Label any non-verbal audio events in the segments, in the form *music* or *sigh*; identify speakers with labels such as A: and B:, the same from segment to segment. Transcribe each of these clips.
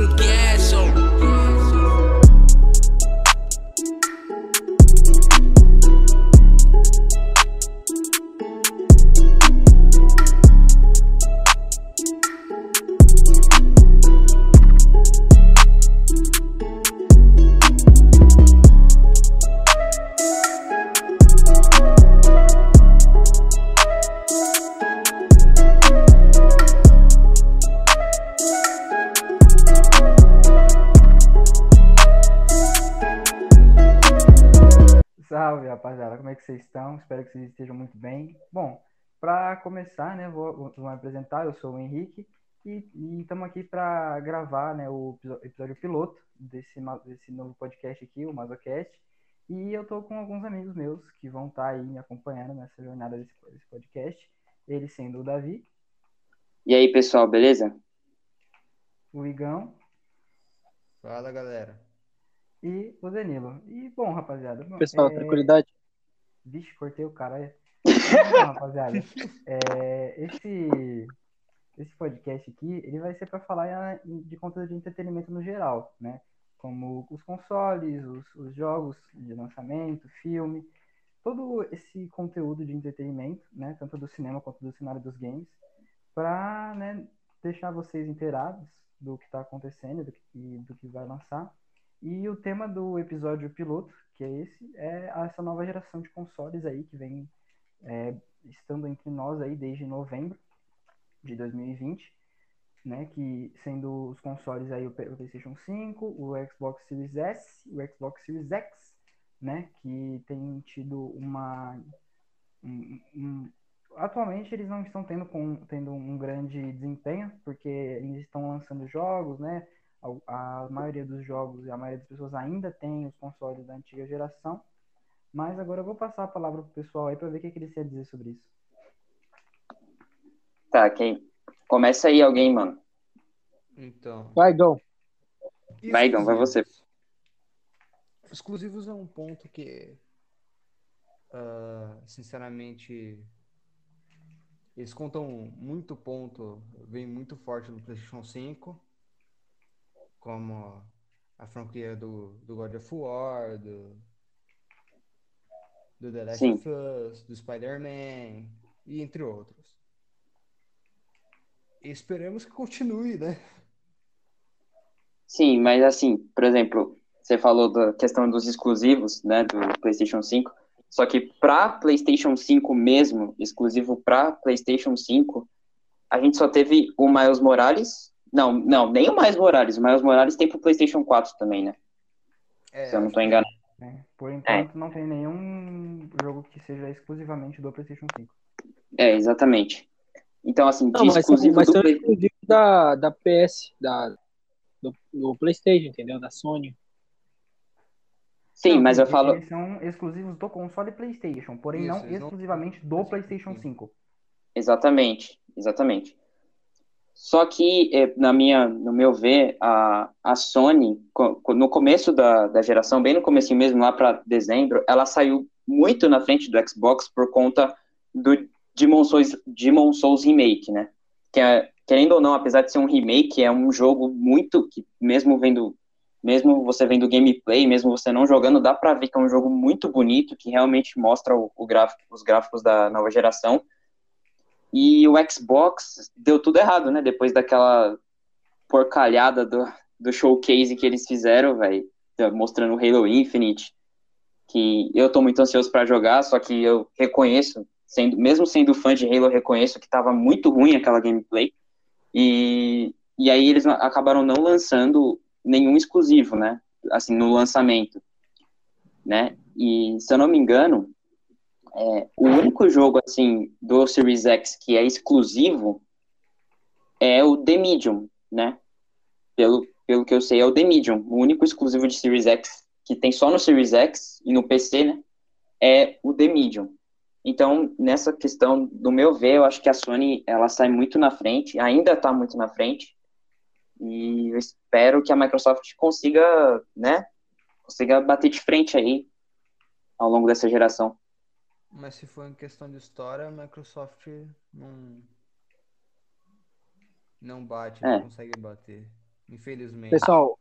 A: no
B: Bom, para começar, né, vou, vou vou me apresentar. Eu sou o Henrique e estamos aqui para gravar, né, o episódio piloto desse, desse novo podcast aqui, o Mazocast. E eu tô com alguns amigos meus que vão estar aí me acompanhando nessa jornada desse, desse podcast. Ele sendo o Davi,
C: E aí, pessoal, beleza?
B: o Igão
D: Fala, galera.
B: e o Danilo. E bom, rapaziada. bom,
E: Pessoal,
B: é,
E: tranquilidade.
B: Vixe, cortei o cara. Então, rapaziada, é, esse, esse podcast aqui, ele vai ser para falar eh, de conteúdo de entretenimento no geral, né? Como os consoles, os, os jogos de lançamento, filme, todo esse conteúdo de entretenimento, né? Tanto do cinema quanto do cenário dos games, para né, deixar vocês inteirados do que está acontecendo do que, do que vai lançar. E o tema do episódio piloto, que é esse, é essa nova geração de consoles aí que vem é, estando entre nós aí desde novembro de 2020, né? Que sendo os consoles aí o PlayStation 5, o Xbox Series S, o Xbox Series X, né? Que tem tido uma um- um- atualmente eles não estão tendo, com, tendo um grande desempenho, porque eles estão lançando jogos, né? A, a maioria dos jogos e a maioria das pessoas ainda tem os consoles da antiga geração. Mas agora eu vou passar a palavra pro pessoal aí para ver o que, que eles têm a dizer sobre isso.
C: Tá, quem? Começa aí alguém, mano.
D: Então.
E: Vai, Gão.
C: Vai, Igão, vai você.
D: Exclusivos é um ponto que, ah, sinceramente, eles contam muito ponto, vem muito forte no PlayStation 5, como a franquia do, do God of War, do, do The Last
C: Sim.
D: of Us, do Spider-Man, e entre outros. E esperamos que continue, né?
C: Sim, mas assim, por exemplo, você falou da questão dos exclusivos, né, do PlayStation 5. Só que para PlayStation 5 mesmo, exclusivo para PlayStation 5, a gente só teve o Miles Morales. Não, não, nem o Miles Morales. O Miles Morales tem pro PlayStation 4 também, né?
D: É,
C: Se eu não tô enganado.
B: Por enquanto não tem nenhum jogo que seja exclusivamente do PlayStation 5.
C: É, exatamente. Então, assim, de
E: Não, mas,
C: exclusivo
E: mas
C: do
E: são
C: Play-
E: exclusivos da, da PS, da, do, do PlayStation, entendeu? Da Sony.
C: Sim,
B: Não,
C: mas eu
B: eles
C: falo.
B: são exclusivos do console PlayStation, porém
D: Isso,
B: não exclusivamente do PlayStation
D: Sim.
B: 5.
C: Exatamente, exatamente. Só que, eh, na minha, no meu ver, a, a Sony, no começo da, da geração, bem no começo mesmo, lá para dezembro, ela saiu muito na frente do Xbox por conta do Demon Souls, Demon Souls Remake, né? Que é, querendo ou não, apesar de ser um remake, é um jogo muito que, mesmo vendo, mesmo você vendo gameplay, mesmo você não jogando, dá pra ver que é um jogo muito bonito, que realmente mostra o, o gráfico, os gráficos da nova geração. E o Xbox deu tudo errado, né? Depois daquela porcalhada do, do showcase que eles fizeram, velho, mostrando o Halo Infinite, que eu tô muito ansioso pra jogar, só que eu reconheço, sendo, mesmo sendo fã de Halo, eu reconheço que tava muito ruim aquela gameplay. E, e aí eles acabaram não lançando nenhum exclusivo, né? Assim, no lançamento, né? E se eu não me engano, é, o único jogo assim do Series X que é exclusivo é o The Medium, né? Pelo, pelo que eu sei, é o The Medium, o único exclusivo de Series X que tem só no Series X e no PC, né? É o The Medium. Então, nessa questão, do meu ver, eu acho que a Sony ela sai muito na frente, ainda está muito na frente, e eu espero que a Microsoft consiga, né? Consiga bater de frente aí ao longo dessa geração.
D: Mas se for em questão de história, a Microsoft não. Não bate,
C: É.
D: não consegue bater. Infelizmente.
E: Pessoal,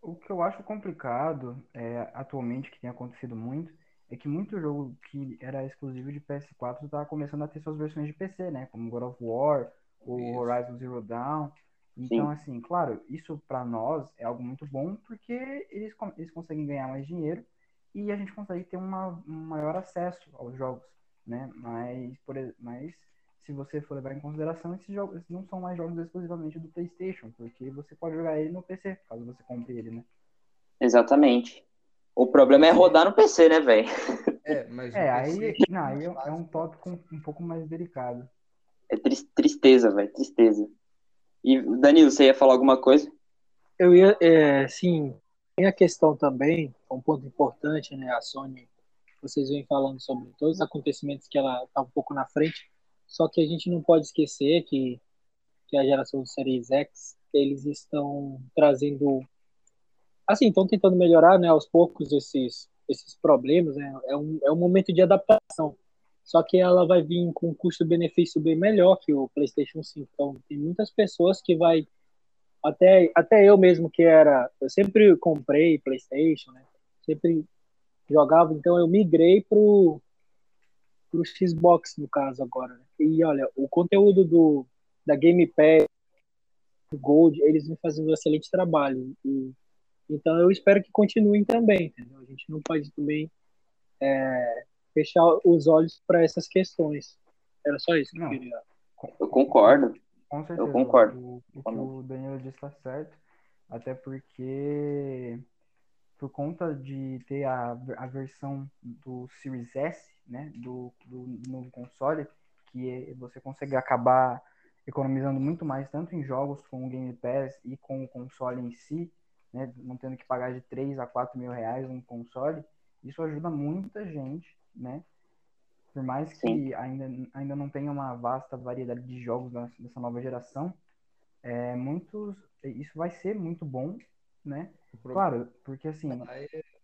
B: O que eu acho complicado é, atualmente, que tem acontecido muito, é que muito jogo que era exclusivo de PS4 tá começando a ter suas versões de PC, né? Como God of War, o
D: Isso.
B: Horizon Zero Dawn. Então, assim, claro, isso pra nós é algo muito bom porque eles, eles conseguem ganhar mais dinheiro e a gente consegue ter uma, um maior acesso aos jogos, né? Mas, por, mas se você for levar em consideração, esses jogos esses não são mais jogos exclusivamente do PlayStation, porque você pode jogar ele no PC, caso você compre ele, né?
C: Exatamente. O problema é rodar no PC, né, velho? *laughs*
D: É, mas
B: É, aí, não, aí é, é um tópico um, um pouco mais delicado.
C: É tris- tristeza, velho, tristeza. E, Danilo, você ia falar alguma coisa?
E: eu ia, é, sim, tem a questão também, um ponto importante, né? A Sony, vocês vêm falando sobre todos os acontecimentos que ela está um pouco na frente, só que a gente não pode esquecer que, que a geração do Series X, eles estão trazendo, assim, estão tentando melhorar, né, aos poucos esses, esses problemas, né? É um, é um momento de adaptação. Só que ela vai vir com um custo-benefício bem melhor que o PlayStation 5. Então, tem muitas pessoas que vai até, até eu mesmo que era, eu sempre comprei PlayStation, né? Sempre jogava, então eu migrei pro pro Xbox no caso agora. Né? E olha, o conteúdo do da Game Pass, do Gold, eles vêm fazendo um excelente trabalho. E, então eu espero que continuem também, entendeu? A gente não pode também é, fechar os olhos para essas questões. Era só isso que eu
B: Não.
E: queria.
C: Eu concordo.
B: Com certeza.
C: concordo.
B: O, o que o Danilo disse está certo. Até porque, por conta de ter a, a versão do Series S, né, do, do novo console, que é- você consegue acabar economizando muito mais, tanto em jogos com o Game Pass e com o console em si, né, não tendo que pagar de 3 a 4 mil reais um console, isso ajuda muita gente, né? Por mais que ainda, ainda não tenha uma vasta variedade de jogos dessa nova geração, é, muitos, isso vai ser muito bom, né? Claro, porque assim,
D: Aí é-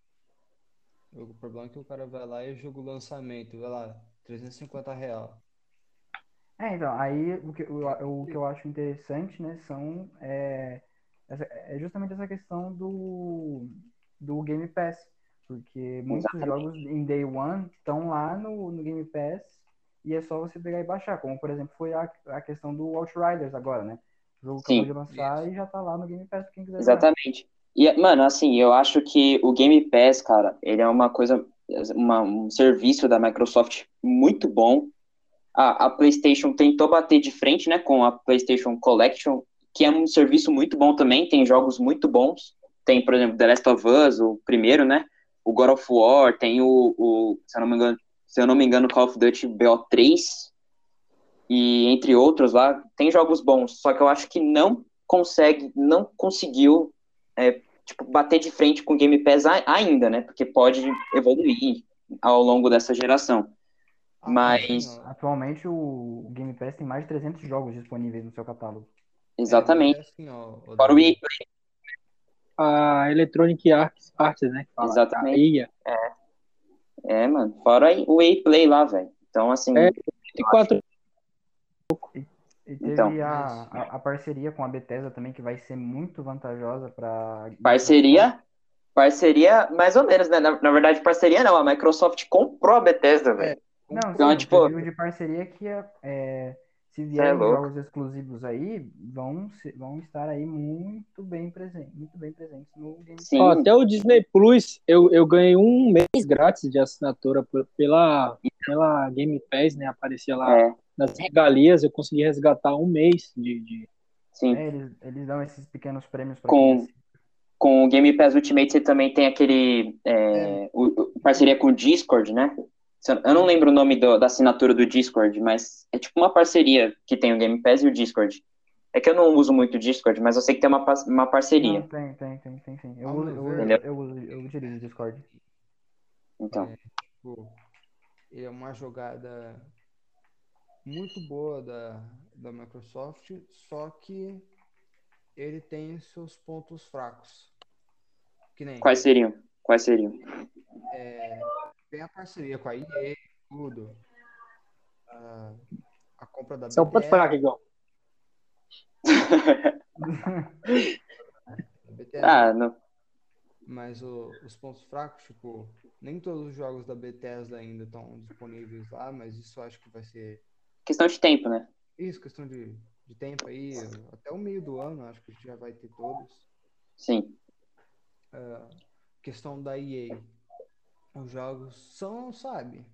D: O problema é que o cara vai lá e joga o lançamento, vai lá, 350 real.
B: É, então, aí o que, o, o que eu acho interessante, né, são é, essa- é justamente essa questão do, do Game Pass, porque muitos
C: Exatamente.
B: jogos em Day One estão lá no, no Game Pass e é só você pegar e baixar, como por exemplo foi a, a questão do Outriders agora, né? O jogo
C: Sim.
B: acabou de lançar e já tá lá no Game Pass quem quiser jogar.
C: Exatamente. E, mano, assim, eu acho que o Game Pass, cara, ele é uma coisa, uma- um serviço da Microsoft muito bom. A, a PlayStation tentou bater de frente, né, com a PlayStation Collection, que é um serviço muito bom também, tem jogos muito bons. Tem, por exemplo, The Last of Us, o primeiro, né? O God of War, tem o, o se eu não me engano, se eu não me engano, Call of Duty BO3 e entre outros lá, tem jogos bons, só que eu acho que não consegue, não conseguiu é, tipo, bater de frente com o Game Pass a- ainda, né? Porque pode evoluir ao longo dessa geração.
D: Ah,
C: Mas-.
B: Atualmente o Game Pass tem mais de 300 jogos disponíveis no seu catálogo.
C: Exatamente.
D: É, é assim, ó,
C: Fora o EA Play,
E: A Electronic Arts, Arts né? fala,
C: Exatamente.
E: A EA.
C: é, mano. Fora o EA Play lá, velho. Então, assim,
E: É. 24
B: E teve
C: Então.
B: a, a, a parceria com a Bethesda também, que vai ser muito vantajosa para
C: parceria, parceria mais ou menos, né? Na, na verdade, parceria não, a Microsoft comprou a Bethesda, velho.
B: Não,
C: Então,
B: sim,
C: tipo-
B: eu digo de parceria que é, é, se vierem
C: louco.
B: jogos exclusivos aí, vão, vão estar aí muito bem presentes, muito bem presentes no Game
C: Sim,
E: Ó, até o Disney Plus, eu, eu ganhei um mês grátis de assinatura pela, pela Game Pass, né? Aparecia lá
C: é,
E: nas regalias, eu consegui resgatar um mês de. de-
C: sim.
B: É, eles, eles dão esses pequenos prêmios para
C: Com-
B: assiste.
C: Com o Game Pass Ultimate você também tem aquele é, o- o- parceria com o Discord, né? Eu eu não lembro o nome do- da assinatura do Discord, mas é tipo uma parceria que tem o Game Pass e o Discord. É que eu não uso muito o Discord, mas eu sei que tem uma, uma parceria.
B: Não, tem, tem, tem, tem, sim. Eu, uso- eu, eu, uso- eu utilizo o Discord.
C: Então,
D: É, tipo, ele é uma jogada muito boa da, da Microsoft, só que ele tem seus pontos fracos. Que nem
C: quais seriam? Quais seriam?
D: é, tem a parceria com a EA, tudo. A, a compra da
E: São ponto
D: BTS,
E: fraco, igual. *laughs*
C: Ah, não.
D: Mas o- os pontos fracos, tipo, nem todos os jogos da Bethesda ainda estão disponíveis lá, mas isso eu acho que vai ser
C: Questão de tempo, né?
D: isso, questão de, de tempo aí, até o meio do ano, acho que a gente já vai ter todos.
C: Sim.
D: Ah, questão da EA. Os jogos são, sabe?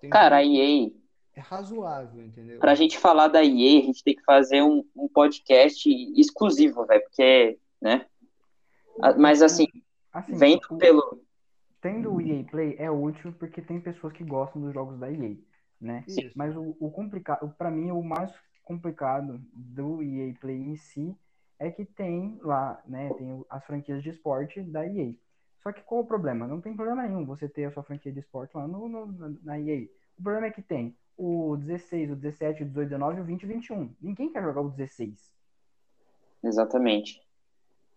D: Tem
C: Cara, a EA,
D: é razoável, entendeu?
C: pra gente falar da EA, a gente tem que fazer um, um podcast exclusivo, velho, porque, né? Ah, Mas assim,
B: Assim,
C: vendo pelo.
B: tendo o EA Play é útil porque tem pessoas que gostam dos jogos da EA, né?
D: Isso.
B: Mas o, o complicado, para mim, o mais complicado do EA Play em si é que tem lá, né? Tem o- as franquias de esporte da EA. Só que qual o problema? Não tem problema nenhum você ter a sua franquia de esporte lá no, no- na- EA. O problema é que tem o 16, o 17, o 18, o 19 e o 20 e 21. Ninguém quer jogar o 16.
C: Exatamente.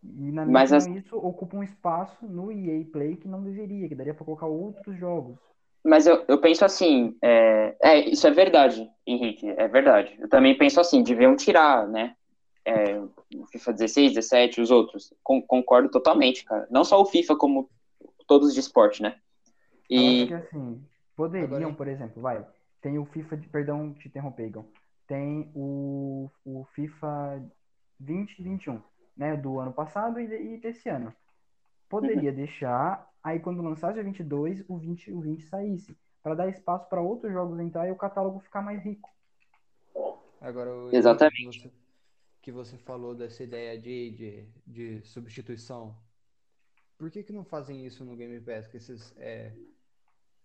B: E na
C: Mas
B: opinião, isso ocupa um espaço no EA Play que não deveria, que daria para colocar outros jogos.
C: Mas eu, eu penso assim, é, é, isso é verdade, Henrique, é verdade. Eu também penso assim, deviam tirar, né? É, o FIFA 16, 17, os outros. Con- concordo totalmente, cara. Não só o FIFA, como todos de esporte, né?
B: Eu acho
C: E
B: que assim, poderiam, por exemplo, vai, tem o FIFA, de, perdão, te interromper, Igor. Tem o, o FIFA 2021, né, do ano passado e, e desse ano. Poderia deixar, aí quando lançasse o 22, o 20, o 20 saísse, para dar espaço para outros jogos entrar e o catálogo ficar mais rico.
D: Agora, o
C: Exatamente.
D: Que você, que você falou dessa ideia de, de, de substituição. Por que que não fazem isso no Game Pass? Que esses, é,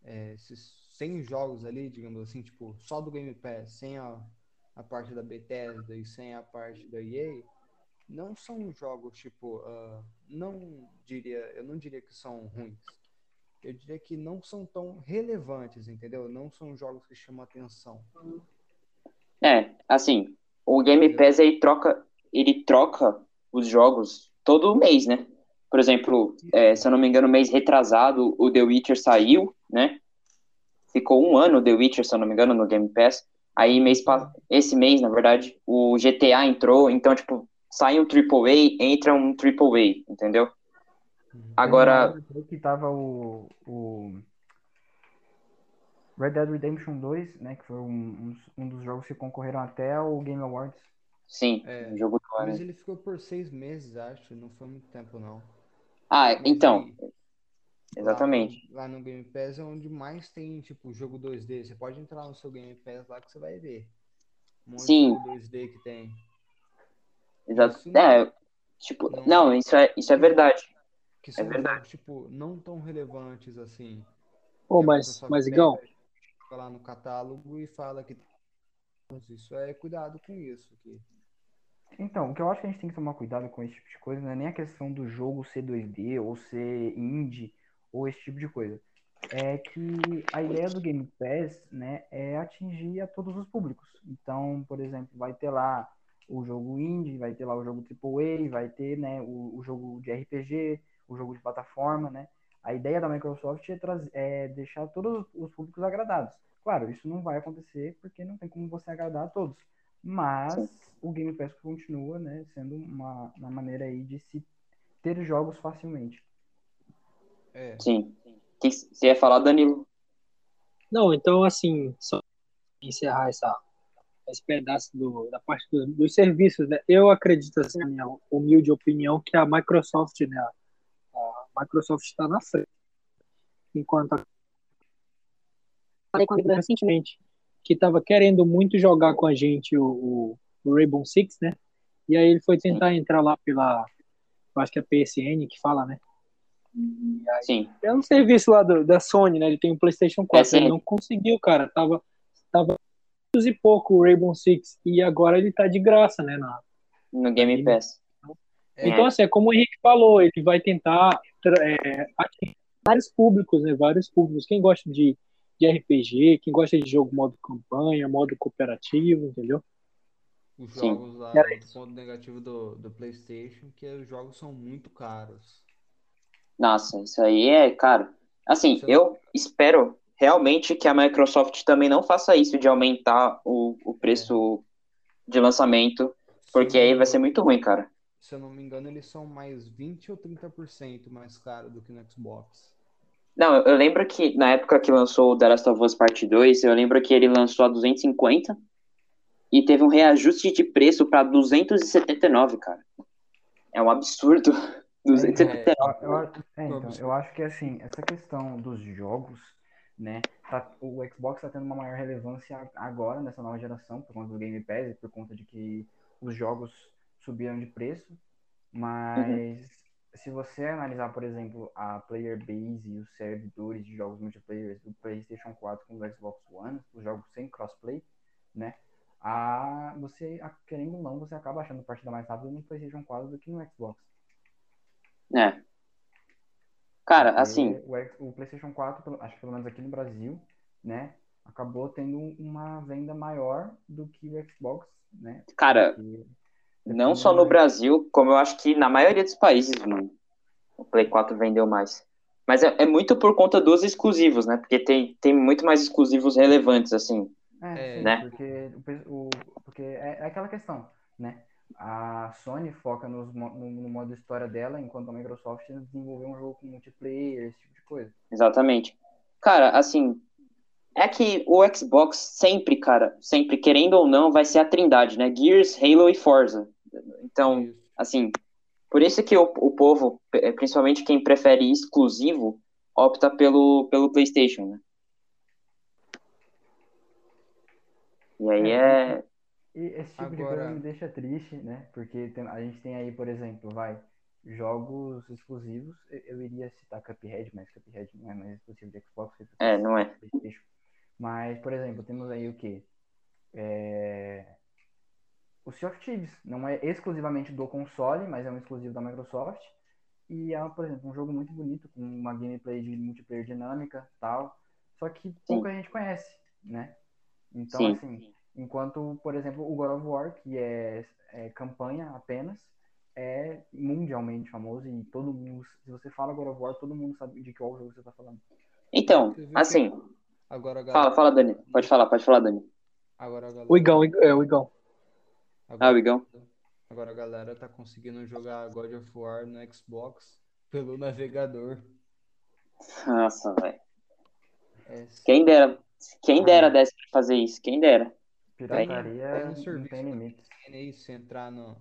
D: é, esses 100 jogos ali, digamos assim, tipo, só do Game Pass, sem a, a parte da Bethesda e sem a parte da EA, não são jogos, tipo, ah, não diria, eu não diria que são ruins. Eu diria que não são tão relevantes, entendeu? Não são jogos que chamam atenção.
C: É, assim, o Game Pass ele troca, ele troca os jogos todo mês, né? Por exemplo, é, se eu não me engano, mês retrasado, o The Witcher saiu, né? Ficou um ano o The Witcher, se eu não me engano, no Game Pass. Aí mês pa- esse mês, na verdade, o GTA entrou, então, tipo, sai um AAA, entra um AAA, entendeu? Agora,
B: que tava o, o Red Dead Redemption 2, né, que foi um, um, dos jogos que concorreram até ao Game Awards.
C: sim,
D: É,
C: o jogo do ano.
D: Mas ele ficou por seis meses, acho. Não foi muito tempo, não.
C: Ah,
D: Mas
C: então,
D: e-
C: exatamente.
D: Lá no, lá no Game Pass é onde mais tem, tipo, jogo 2D. Você pode entrar no seu Game Pass lá que você vai ver. Um monte
C: Sim.
D: de jogo 2D que tem.
C: Exato.
D: Não-
C: É, tipo,
D: não-
C: não, isso é, isso é verdade.
D: Que são
C: verdade.
D: jogos, tipo, não tão relevantes assim.
E: Pô,
D: a
E: mas, mas Igão,
D: lá no catálogo e fala que isso é cuidado com isso. Que...
B: Então, o que eu acho que a gente tem que tomar cuidado com esse tipo de coisa não é nem a questão do jogo ser 2D ou ser indie ou esse tipo de coisa. É que a ideia do Game Pass, né, é atingir a todos os públicos. Então, por exemplo, vai ter lá o jogo indie, vai ter lá o jogo AAA, vai ter, né, o, o jogo de RPG, o jogo de plataforma, né? A ideia da Microsoft é, trazer, é deixar todos os públicos agradados. Claro, isso não vai acontecer porque não tem como você agradar a todos. Mas
C: Sim.
B: o Game Pass continua, né, sendo uma, uma maneira aí de se ter jogos facilmente.
D: É.
C: Sim. Você ia falar, Danilo?
E: não, então assim, só encerrar essa, esse pedaço do, da parte dos, dos serviços, né? Eu acredito, assim, na minha humilde opinião, que a Microsoft, né? A Microsoft está na frente. Enquanto a... falei com a Bíblia recentemente que estava querendo muito jogar com a gente o, o, o Rainbow Six, né? E aí ele foi tentar entrar lá pela, acho que é a PSN que fala, né?
C: Sim.
E: É um serviço lá do- da Sony, né? Ele tem um PlayStation 4.
C: PSN.
E: Ele não conseguiu, cara. Tava e pouco o Rainbow Six. E agora ele tá de graça, né? Na...
C: No Game Pass.
D: É.
E: Então, assim, é como o Henrique falou, ele vai tentar é, atingir vários públicos, né? Vários públicos. Quem gosta de, de RPG, quem gosta de jogo modo campanha, modo cooperativo, entendeu?
D: Os
C: Sim.
D: jogos lá,
E: Era
D: o ponto negativo do, do PlayStation, que os jogos são muito caros.
C: Nossa, isso aí é, cara. Assim,
D: é-
C: eu espero realmente que a Microsoft também não faça isso de aumentar o, o preço de lançamento. Porque aí vai ser muito ruim, cara.
D: Se eu não me engano, eles são mais 20 ou 30% mais caro do que no Xbox.
C: Não, eu lembro que na época que lançou o The Last of Us Part 2, eu lembro que ele lançou a 250 e teve um reajuste de preço para 279, cara. É um absurdo. *laughs* 279.
B: Eu, eu, é, então, eu acho que assim, essa questão dos jogos, né? Tá, o Xbox está tendo uma maior relevância agora nessa nova geração, por conta do Game Pass e por conta de que os jogos subiram de preço. Mas uhum. se você analisar, por exemplo, a player base e os servidores de jogos multiplayer do PlayStation 4 com o Xbox One, os jogos sem crossplay, né? A, você, a, querendo ou não, você acaba achando partida mais rápida no PlayStation 4 do que no Xbox.
C: É. Cara, Porque assim.
B: O, o, PlayStation 4, acho que pelo menos aqui no Brasil, né? Acabou tendo uma venda maior do que o Xbox, né?
C: Cara, Porque não só no Brasil, como eu acho que na maioria dos países, mano, o Play 4 vendeu mais. Mas é, é, muito por conta dos exclusivos, né? Porque tem, tem muito mais exclusivos relevantes, assim.
B: É, sim, né? porque, o, porque é, é aquela questão, né? A Sony foca nos, no, no, modo história dela, enquanto a Microsoft desenvolveu um jogo com multiplayer, esse tipo de coisa.
C: Exatamente. Cara, assim, é que o Xbox sempre, cara, sempre, querendo ou não, vai ser a trindade, né? Gears, Halo e Forza. Então, assim, por isso que o, o povo, principalmente quem prefere exclusivo, opta pelo, pelo PlayStation, né? E aí é.
B: É... E esse tipo Agora... de coisa me deixa triste, né? Porque tem, a gente tem aí, por exemplo, vai, jogos exclusivos. Eu, eu, iria citar Cuphead, mas Cuphead não é mais exclusivo de Xbox.
C: É, não é.
B: Mas, por exemplo, temos aí o que? É... O Sea of Thieves não é exclusivamente do console, mas é um exclusivo da Microsoft. E é, por exemplo, um jogo muito bonito, com uma gameplay de multiplayer dinâmica tal. Só que pouca Sim. gente conhece, né? Então, Sim. assim, enquanto, por exemplo, o God of War, que é, é, campanha apenas, é mundialmente famoso e todo mundo, se você fala God of War, todo mundo sabe de qual jogo você está falando.
C: Então, assim, Agora, galera... Fala, fala, Dani. Pode falar, pode falar, Dani.
E: Agora, galera... O Igão, é o Igão.
C: Agora, ah, o Igão.
D: Agora a galera tá conseguindo jogar God of War no Xbox pelo navegador.
C: Nossa, velho. É, quem dera, quem dera ah, desse pra fazer isso, quem dera.
B: Pirataria é um serviço tem limites.
D: Se entrar no,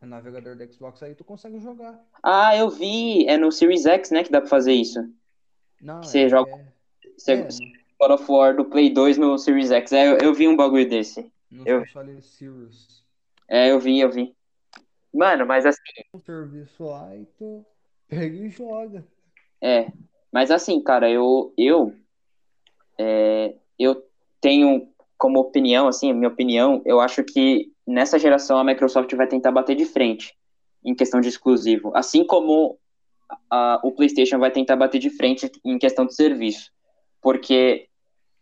D: no navegador do Xbox aí, tu consegue jogar.
C: Ah, eu vi. É no Series X, né, que dá pra fazer isso.
D: Não,
C: Você é, joga... É... Você, é, God of War do Play 2 no Series X. É, eu, eu vi um bagulho desse.
D: No
C: eu...
D: Series.
C: É, eu vi, eu vi. Mano, mas assim.
D: Um serviço lá e tu pega e joga.
C: É, mas assim, cara, eu. Eu, é, eu tenho como opinião, assim, minha opinião, eu acho que nessa geração a Microsoft vai tentar bater de frente em questão de exclusivo. Assim como a, o PlayStation vai tentar bater de frente em questão de serviço porque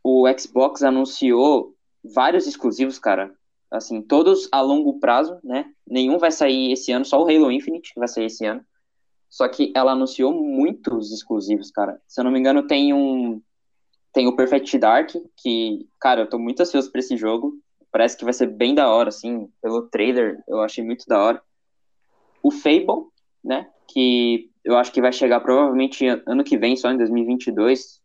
C: o Xbox anunciou vários exclusivos, cara. Assim, todos a longo prazo, né? Nenhum vai sair esse ano, só o Halo Infinite que vai sair esse ano. Só que ela anunciou muitos exclusivos, cara. Se eu não me engano, tem um. Tem o Perfect Dark, que, cara, eu tô muito ansioso pra esse jogo. Parece que vai ser bem da hora, assim, pelo trailer, eu achei muito da hora. O Fable, né? Que eu acho que vai chegar provavelmente ano que vem, só em 2022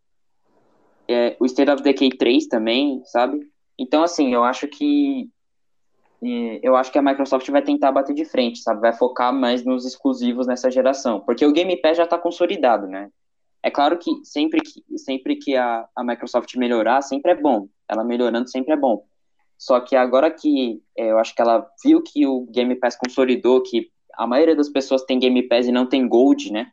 C: é, o State of Decay 3 também, sabe? Então, assim, eu acho que é, eu acho que a Microsoft vai tentar bater de frente, sabe? Vai focar mais nos exclusivos nessa geração, porque o Game Pass já está consolidado, né? É claro que sempre que, sempre que a, a Microsoft melhorar, sempre é bom. Ela melhorando sempre é bom. Só que agora que é, eu acho que ela viu que o Game Pass consolidou, que a maioria das pessoas tem Game Pass e não tem Gold, né?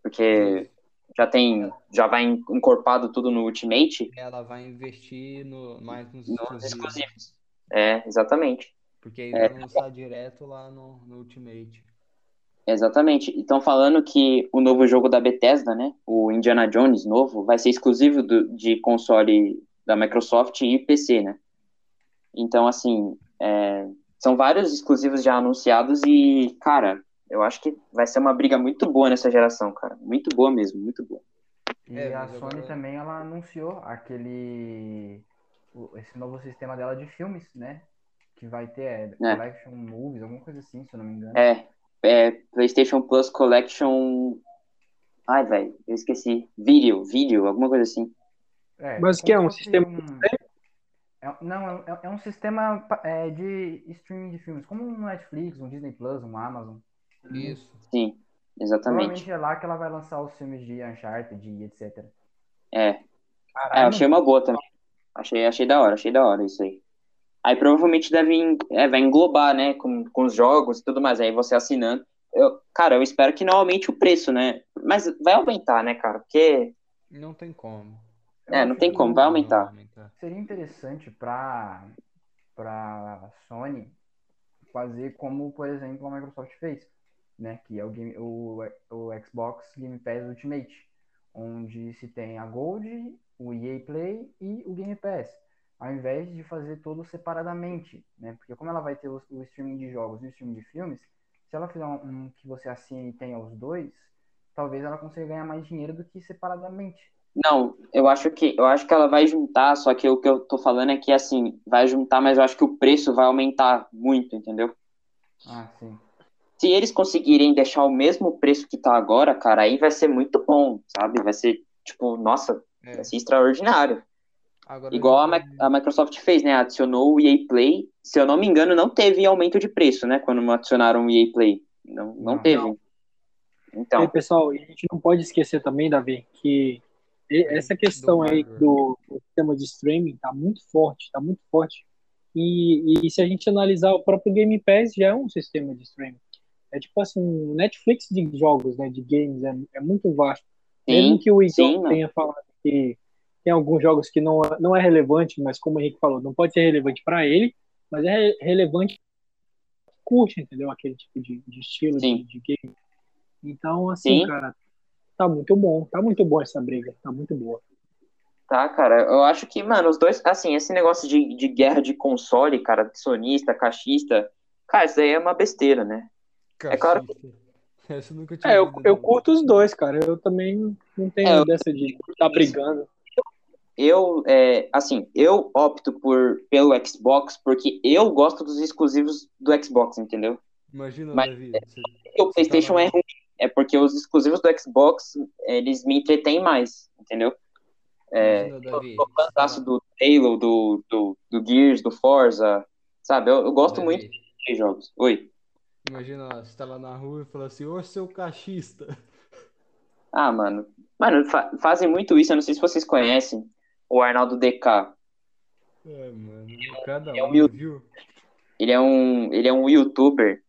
C: Porque já tem, já vai encorpado tudo no Ultimate.
D: Ela vai investir no, mais nos,
C: nos exclusivos. É, exatamente.
D: Porque aí é, vai lançar direto lá no, no Ultimate.
C: Exatamente. Estão falando que o novo jogo da Bethesda, né? O Indiana Jones novo, vai ser exclusivo do, de console da Microsoft e PC, né? Então, assim, é, são vários exclusivos já anunciados e, cara, eu acho que vai ser uma briga muito boa nessa geração, cara. Muito boa mesmo, muito boa.
B: E é, a Sony agora... também, ela anunciou aquele... esse novo sistema dela de filmes, né? que vai ter é, Collection Movies, alguma coisa assim, se eu não me engano.
C: É, é PlayStation Plus Collection. Ai, velho, eu esqueci. Video, vídeo, alguma coisa assim.
E: É, Mas que é um sistema. Um...
B: É, não, é, é, um sistema é, de streaming de filmes, como um Netflix, um Disney Plus, um Amazon.
D: Isso.
C: Sim, exatamente.
B: Provavelmente é lá que ela vai lançar os filmes de Uncharted e etc.
C: É. é eu achei uma boa também. Achei, achei da hora, achei da hora isso aí. Aí provavelmente deve é, vai englobar, né, com, com os jogos e tudo mais. Aí você assinando. Eu, cara, eu espero que não aumente o preço, né? Mas vai aumentar, né, cara? Porque.
D: Não tem como.
C: É, não tem como, vai aumentar.
B: Seria interessante para para Sony fazer como, por exemplo, a Microsoft fez, né? Que é o, game, o, o Xbox Game Pass Ultimate, onde se tem a Gold, o EA Play e o Game Pass, ao invés de fazer todos separadamente, né? Porque como ela vai ter o, o streaming de jogos e o streaming de filmes, se ela fizer um, um que você assine e tenha os dois, talvez ela consiga ganhar mais dinheiro do que separadamente.
C: Não, eu acho que eu acho que ela vai juntar, só que o que eu tô falando é que assim, vai juntar, mas eu acho que o preço vai aumentar muito, entendeu?
B: Ah, sim.
C: Se eles conseguirem deixar o mesmo preço que tá agora, cara, aí vai ser muito bom, sabe? Vai ser, tipo, nossa, é. vai ser extraordinário. Agora Igual a, a, Microsoft fez, né? Adicionou o EA Play. Se eu não me engano, não teve aumento de preço, né? Quando adicionaram o EA Play. Não, não, não teve. Não.
E: Então. E, pessoal, a gente não pode esquecer também, Davi, que essa questão aí do, do sistema de streaming tá muito forte, tá muito forte. E, e, se a gente analisar o próprio Game Pass já é um sistema de streaming. É tipo assim, um Netflix de jogos, né, de games, é, é muito vasto. Sim, Mesmo que o Igor tenha falado que tem alguns jogos que não, não é relevante, mas como o Henrique falou, não pode ser relevante para ele, mas é relevante curte, entendeu? Aquele tipo de, de estilo de, de, game. Então, assim, Sim. cara, Tá muito bom, tá muito boa essa briga, tá muito boa.
C: Tá, cara, eu acho que, mano, os dois, assim, esse negócio de, de guerra de console, cara, sonista, caixista, cara, isso aí é uma besteira, né?
D: Caixista. É claro que... *laughs*
E: Essa eu nunca tinha é, eu, eu curto os dois, cara, eu também não tenho é, dessa de estar tá brigando.
C: Eu, é, assim, eu opto por, pelo Xbox porque eu gosto dos exclusivos do Xbox, entendeu?
D: Imagina, Mas, Davi.
C: É, o PlayStation é ruim é porque os exclusivos do Xbox, eles me entretêm mais, entendeu? É, o fantástico do Halo, do, do, do Gears, do Forza, sabe? Eu, eu gosto Davi. muito de jogos. Oi.
D: Imagina, você tá lá na rua e fala assim, ô seu cachista.
C: Ah, mano. Mano, fa fazem muito isso, eu não sei se vocês conhecem o Arnaldo DK.
D: É, mano, cada um,
C: é um, viu? Ele é um, ele é um youtuber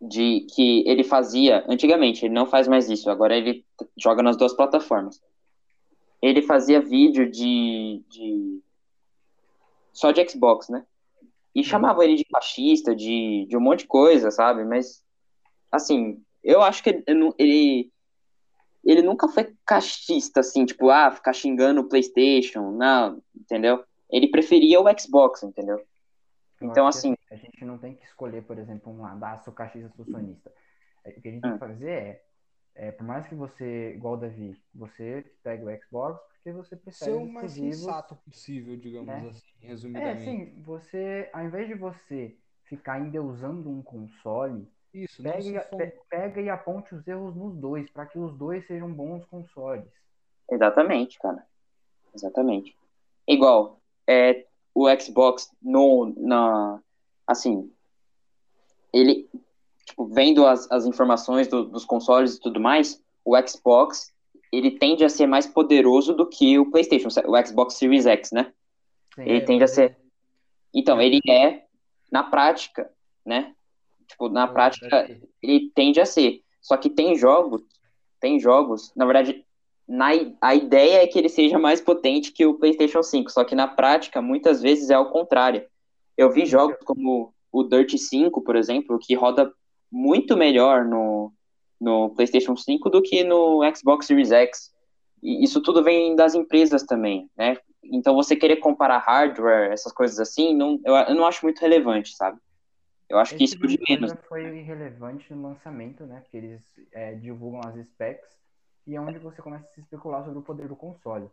C: de que ele fazia antigamente, ele não faz mais isso, agora ele joga nas duas plataformas. Ele fazia vídeo de, de só de Xbox, né? E chamava ele de fascista, de, de um monte de coisa, sabe? Mas assim, eu acho que ele ele nunca foi cachista assim, tipo, ah, ficar xingando o PlayStation, não, entendeu? Ele preferia o Xbox, entendeu? então, assim.
B: A gente não tem que escolher, por exemplo, um lado, ah, sou cachista, sou sonista. É, o que a gente tem que hum. fazer é, é, por mais que você, igual o Davi, você pegue o Xbox porque você prefere.
D: Ser o mais sensato possível, digamos né? assim, resumidamente.
B: É, sim, você, ao invés de você ficar endeusando um console,
D: isso,
B: pega, pega e aponte os erros nos dois, para que os dois sejam bons consoles.
C: Exatamente, cara. Exatamente. Igual, é, o Xbox no, na, assim, ele, tipo, vendo as, as informações do, dos consoles e tudo mais, o Xbox, ele tende a ser mais poderoso do que o PlayStation, o Xbox Series X, né? Sim, ele é, tende a ser... Então, ele é, na prática, né? Tipo, na prática, ele tende a ser. Só que tem jogos, tem jogos, na verdade, na, a ideia é que ele seja mais potente que o PlayStation 5, só que na prática, muitas vezes é o contrário. Eu vi jogos como o Dirt 5, por exemplo, que roda muito melhor no, no PlayStation 5 do que no Xbox Series X. E isso tudo vem das empresas também, né? Então você querer comparar hardware, essas coisas assim, não, eu, eu não acho muito relevante, sabe? Eu acho Esse que isso
B: tipo de menos. foi irrelevante no lançamento, né? Porque eles é, divulgam as specs e é onde você começa a se especular sobre o poder do console.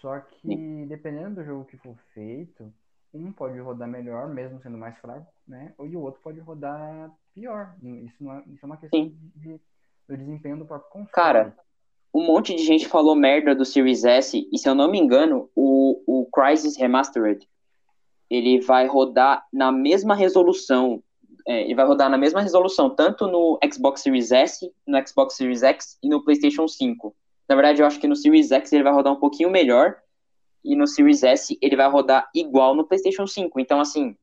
B: Só que, dependendo do jogo que for feito, um pode rodar melhor, mesmo sendo mais fraco, né? E o outro pode rodar pior. Isso, não é, isso é uma questão de, do desempenho do próprio console.
C: Cara, um monte de gente falou merda do Series S, e se eu não me engano, o, o Crysis Remastered, ele vai rodar na mesma resolução, é, ele vai rodar na mesma resolução, tanto no Xbox Series S, no Xbox Series X e no PlayStation 5. Na verdade, eu acho que no Series X ele vai rodar um pouquinho melhor, e no Series S ele vai rodar igual no PlayStation 5. Então, assim,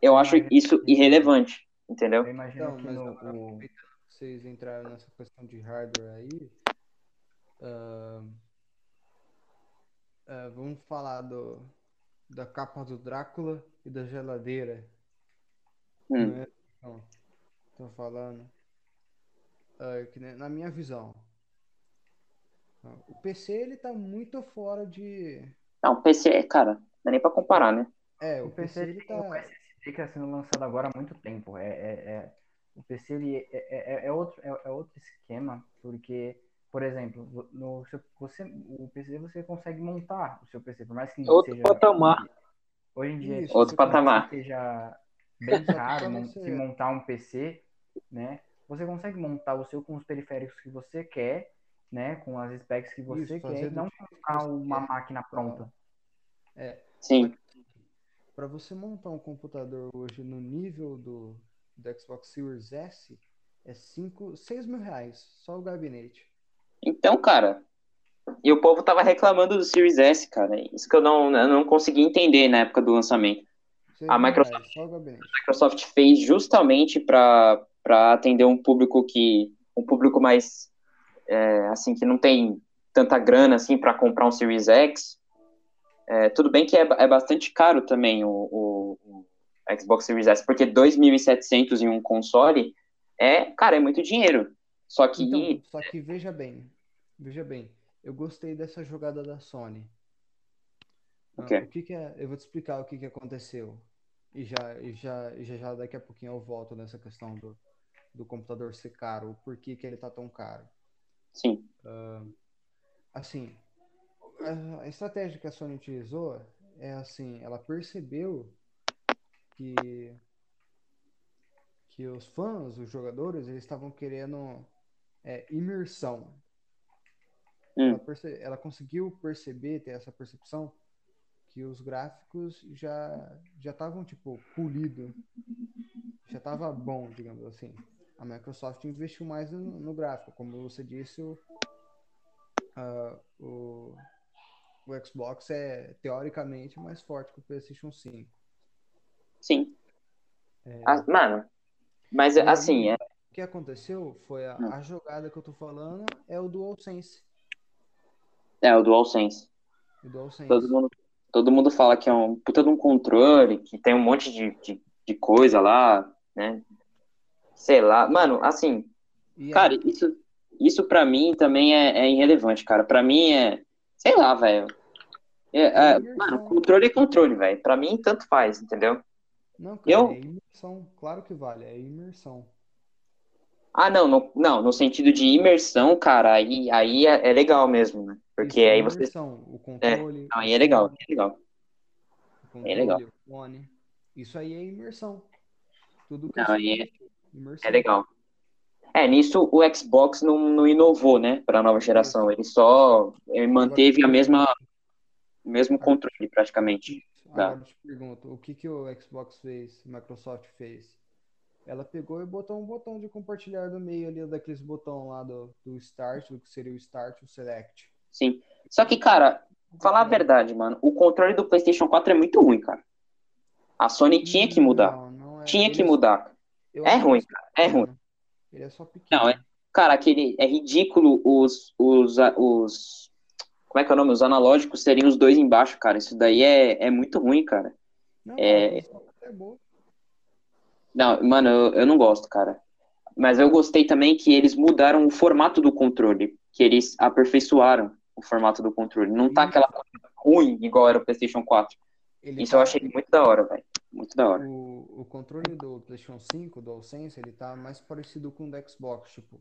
C: eu acho isso irrelevante, entendeu?
B: Eu imagino
D: Então,
B: que
D: mas
B: no,
D: agora,
B: o-
D: aproveitando que vocês entraram nessa questão de hardware aí, ahn, ah, vamos falar do, da capa do Drácula e da geladeira.
C: Hum.
D: Né? Então, tô falando. Ah, que nem- na minha visão, o PC ele tá muito fora de.
C: Não, PC, cara, não dá nem pra comparar, né?
D: É, o,
B: o
D: PC,
B: PC
D: ele
B: tem o
D: tá.
B: SSD que está sendo lançado agora há muito tempo. É, é, é- o PC ele é, é, é outro, é, é outro esquema, porque, por exemplo, no seu, você, o PC você consegue montar o seu PC, por mais que
E: Outro
B: seja.
E: patamar.
B: Hoje em dia,
D: Isso,
C: Outro
B: por mais que
C: patamar.
B: seja bem *laughs*
D: você-
B: se montar um PC, né? Você consegue montar o seu com os periféricos que você quer, né? Com as specs que você
D: Isso,
B: quer, e não
D: você
B: uma
D: quer.
B: máquina pronta.
C: Sim.
D: Para você montar um computador hoje no nível do, do Xbox Series S, é 5, 6 mil reais, só o gabinete.
C: Então, cara, e o povo tava reclamando do Series S, cara. Isso que eu não, eu não consegui entender na época do lançamento.
D: 6
C: A
D: mil
C: Microsoft-. A Microsoft fez justamente para atender um público que um público mais é, assim que não tem tanta grana assim para comprar um Series X. É, tudo bem que é, é bastante caro também o, o, o Xbox Series S, porque 2.700 em um console é, cara, é muito dinheiro. Só que
D: Então, só que veja bem, veja bem, eu gostei dessa jogada da Sony.
C: O
D: Ah, o que que é? Eu vou te explicar o que que aconteceu. E já, e já, já, já daqui a pouquinho eu volto nessa questão do, do computador ser caro, o porquê que ele tá tão caro.
C: sim,
D: Assim, a- a estratégia que a Sony utilizou é assim, ela percebeu que que os fãs, os jogadores, eles estavam querendo é, imersão.
C: Hum.
D: Ela, perce- ela conseguiu perceber, ter essa percepção que os gráficos já já estavam tipo polido, já estava bom, digamos assim. A Microsoft investiu mais no, no gráfico, como você disse, o, ah, o, o Xbox é teoricamente mais forte que o PlayStation 5.
C: sim.
D: É,
C: Ah, mano, mas assim, é,
D: O que aconteceu foi a,
C: Hum.
D: a jogada que eu tô falando é o DualSense.
C: É o DualSense.
D: O DualSense.
C: Todo mundo, todo mundo fala que é um puta de um controle, que tem um monte de, de, de coisa lá, né? Sei lá. Mano, assim,
D: E
C: cara,
D: aí,
C: isso, isso pra mim também é, é irrelevante, cara. Pra mim é. Sei lá, velho. É, é,
D: imersão.
C: mano, controle é controle, velho. Pra mim, tanto faz, entendeu?
D: não, cara,
C: eu-
D: é imersão. Claro que vale, é imersão.
C: Ah, não, no, não, no sentido de imersão, cara, aí, aí é, é legal mesmo, né? Porque
D: é
C: aí você.
D: O controle,
C: Não, aí é legal,
D: fone,
C: é legal.
D: o
C: é legal.
D: controle, fone. Isso aí é imersão. Tudo que
C: Não, é-
D: sei, imersão.
C: É legal. É, nisso o Xbox não, não inovou, né, para a nova geração. Ele só ele manteve a mesma, o mesmo controle, praticamente. Tá.
D: Agora eu te pergunto, o que que o Xbox fez, Microsoft fez? Ela pegou e botou um botão de compartilhar no meio ali daqueles botão lá do, do Start, o que seria o Start, o Select.
C: Sim. Só que, cara, falar a verdade, mano, o controle do PlayStation 4 é muito ruim, cara. A Sony tinha que mudar.
D: Não, não é.
C: Tinha
D: Ele
C: que
D: é-
C: mudar. É ruim,
D: só
C: cara. É ruim.
D: Ele é só pequeno.
C: Não, é- Cara, aquele é ridículo os, os, os. Como é que é o nome? Os analógicos seriam os dois embaixo, cara. Isso daí é, é muito ruim, cara.
D: Não,
C: é-
D: é.
C: Não, mano, eu, eu não gosto, cara. Mas eu gostei também que eles mudaram o formato do controle. Que eles aperfeiçoaram o formato do controle. Não tá
D: Isso.
C: aquela coisa ruim igual era o PlayStation 4.
D: Ele
C: Isso
D: tá-
C: eu achei muito da hora, velho. Muito da hora.
D: O, o controle do PlayStation 5, do DualSense, ele tá mais parecido com o do Xbox, tipo.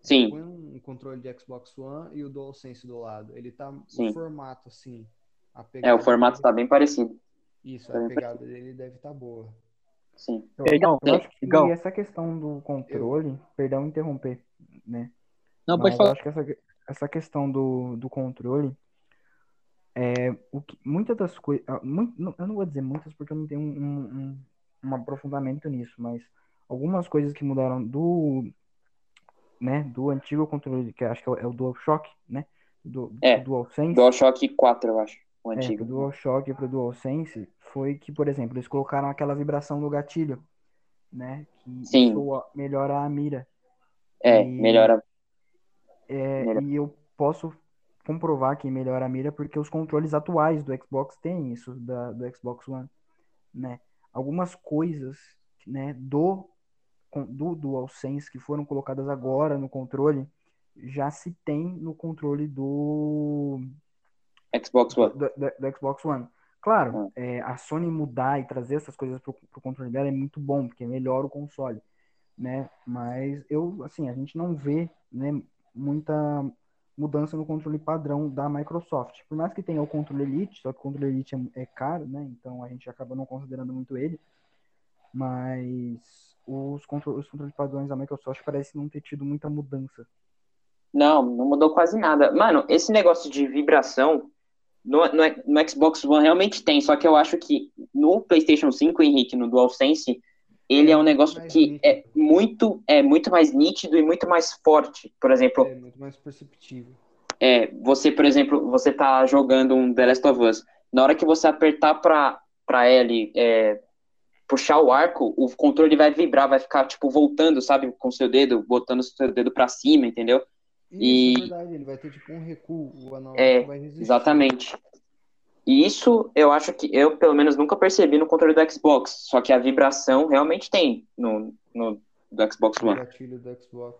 C: Sim.
D: Põe um controle de Xbox One e o DualSense do lado. Ele tá
C: Sim.
D: o formato assim. a
C: É, o formato
D: dele-
C: tá bem parecido.
D: Isso,
C: Tá
D: a pegada dele deve estar boa.
C: Sim.
B: Eu,
E: Igão,
B: eu acho que essa questão do controle, perdão interromper, né?
E: Não,
B: Mas
E: pode
B: eu
E: falar.
B: acho que essa, essa questão do, do controle é o que muitas das coisas. Eu não vou dizer muitas porque eu não tenho um, um, um- aprofundamento nisso, mas algumas coisas que mudaram do, né, do antigo controle, que acho que é o, é o DualShock, né? Do, do
C: É,
B: DualSense.
C: DualShock 4, eu acho. O
B: É,
C: antigo.
B: pro DualShock e pro DualSense foi que, por exemplo, eles colocaram aquela vibração no gatilho, né? Que
C: Sim.
B: melhora a mira.
C: É,
B: E-
C: melhora.
B: É, e eu posso comprovar que melhora a mira porque os controles atuais do Xbox têm isso, da, do Xbox One, né? Algumas coisas, né, do, do DualSense que foram colocadas agora no controle, já se tem no controle do,
C: Xbox One.
B: do, do- do Xbox One. Claro, é, a Sony mudar e trazer essas coisas pro, pro controle dela é muito bom, porque melhora o console, né? Mas eu, assim, a gente não vê, né, muita mudança no controle padrão da Microsoft. Por mais que tenha o controle Elite, só que o controle Elite é, é caro, né? Então a gente acaba não considerando muito ele. Mas os, contro os controles padrões da Microsoft parecem não ter tido muita mudança.
C: Não, não mudou quase nada. Mano, esse negócio de vibração no, no, no Xbox One realmente tem, só que eu acho que no PlayStation 5, Henrique, no DualSense, ele é um negócio que
D: nítido.
C: é muito, é muito mais nítido e muito mais forte. Por exemplo,
D: É muito mais perceptível.
C: é, você, por exemplo, você tá jogando um The Last of Us. Na hora que você apertar pra, pra L, é, puxar o arco, o controle vai vibrar, vai ficar, tipo, voltando, sabe, com o seu dedo, botando o seu dedo pra cima, entendeu?
D: Isso
C: E-
D: é verdade, ele vai ter tipo um recuo, o analógico
C: É,
D: vai resistir.
C: Exatamente. E isso eu acho que eu, pelo menos, nunca percebi no controle do Xbox. Só que a vibração realmente tem no, no do Xbox One.
D: gatilho do Xbox.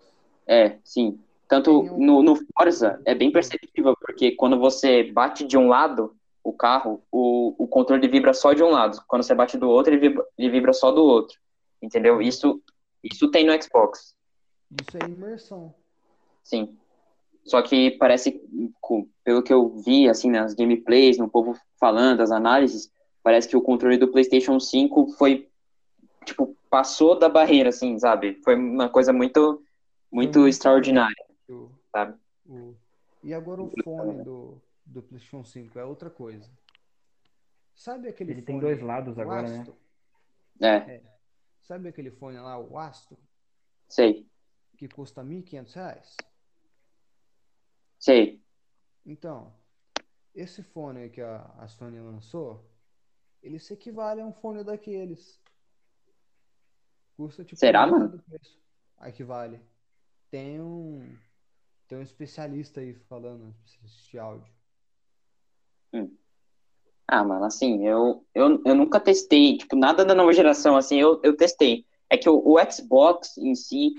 C: É, sim. Tanto
D: um-
C: no, no Forza é bem perceptível, porque quando você bate de um lado o carro, o, o controle vibra só de um lado. Quando você bate do outro, ele vibra, ele vibra só do outro. Entendeu? Isso, isso tem no Xbox.
D: Isso é imersão.
C: Sim. Só que parece, pelo que eu vi, assim, nas gameplays, no povo falando, as análises, parece que o controle do PlayStation 5 foi, tipo, passou da barreira, assim, sabe? Foi uma coisa muito, muito
D: muito
C: extraordinária,
D: O-
C: sabe?
D: o- E agora o fone do, do PlayStation 5 é outra coisa. Sabe aquele
B: Ele tem dois lados agora, né?
D: Astro?
C: É,
D: Sabe aquele fone lá, o Astro,
C: sei,
D: que custa 1.500 reais?
C: Sei.
D: Então, esse fone que a, a Sony lançou, ele se equivale a um fone daqueles. Custa tipo
C: Será, mano?
D: preço. Equivale. Tem um tem um especialista aí falando de áudio.
C: Ah, mano, assim, eu, eu, eu nunca testei, tipo, nada da nova geração, assim, eu, eu testei. É que o, o Xbox em si,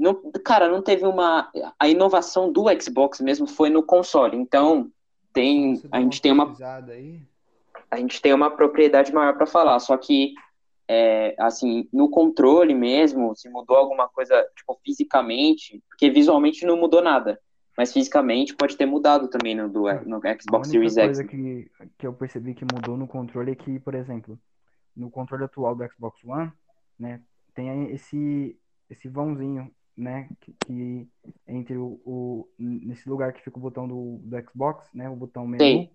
C: não, cara, não teve uma... A inovação do Xbox mesmo foi no console, então tem, a gente tem uma
D: aí?
C: a gente tem uma propriedade maior para falar, só que, é, assim, no controle mesmo, se mudou alguma coisa, tipo, fisicamente, porque visualmente não mudou nada, mas fisicamente pode ter mudado também no, do, no
B: A
C: Xbox
B: única
C: Series X.
B: coisa que, que eu percebi que mudou no controle é que, por exemplo, no controle atual do Xbox One, né, tem esse, esse vãozinho, né, que, que entre o, o- nesse lugar que fica o botão do, do Xbox, né, o botão menu,
C: Sei.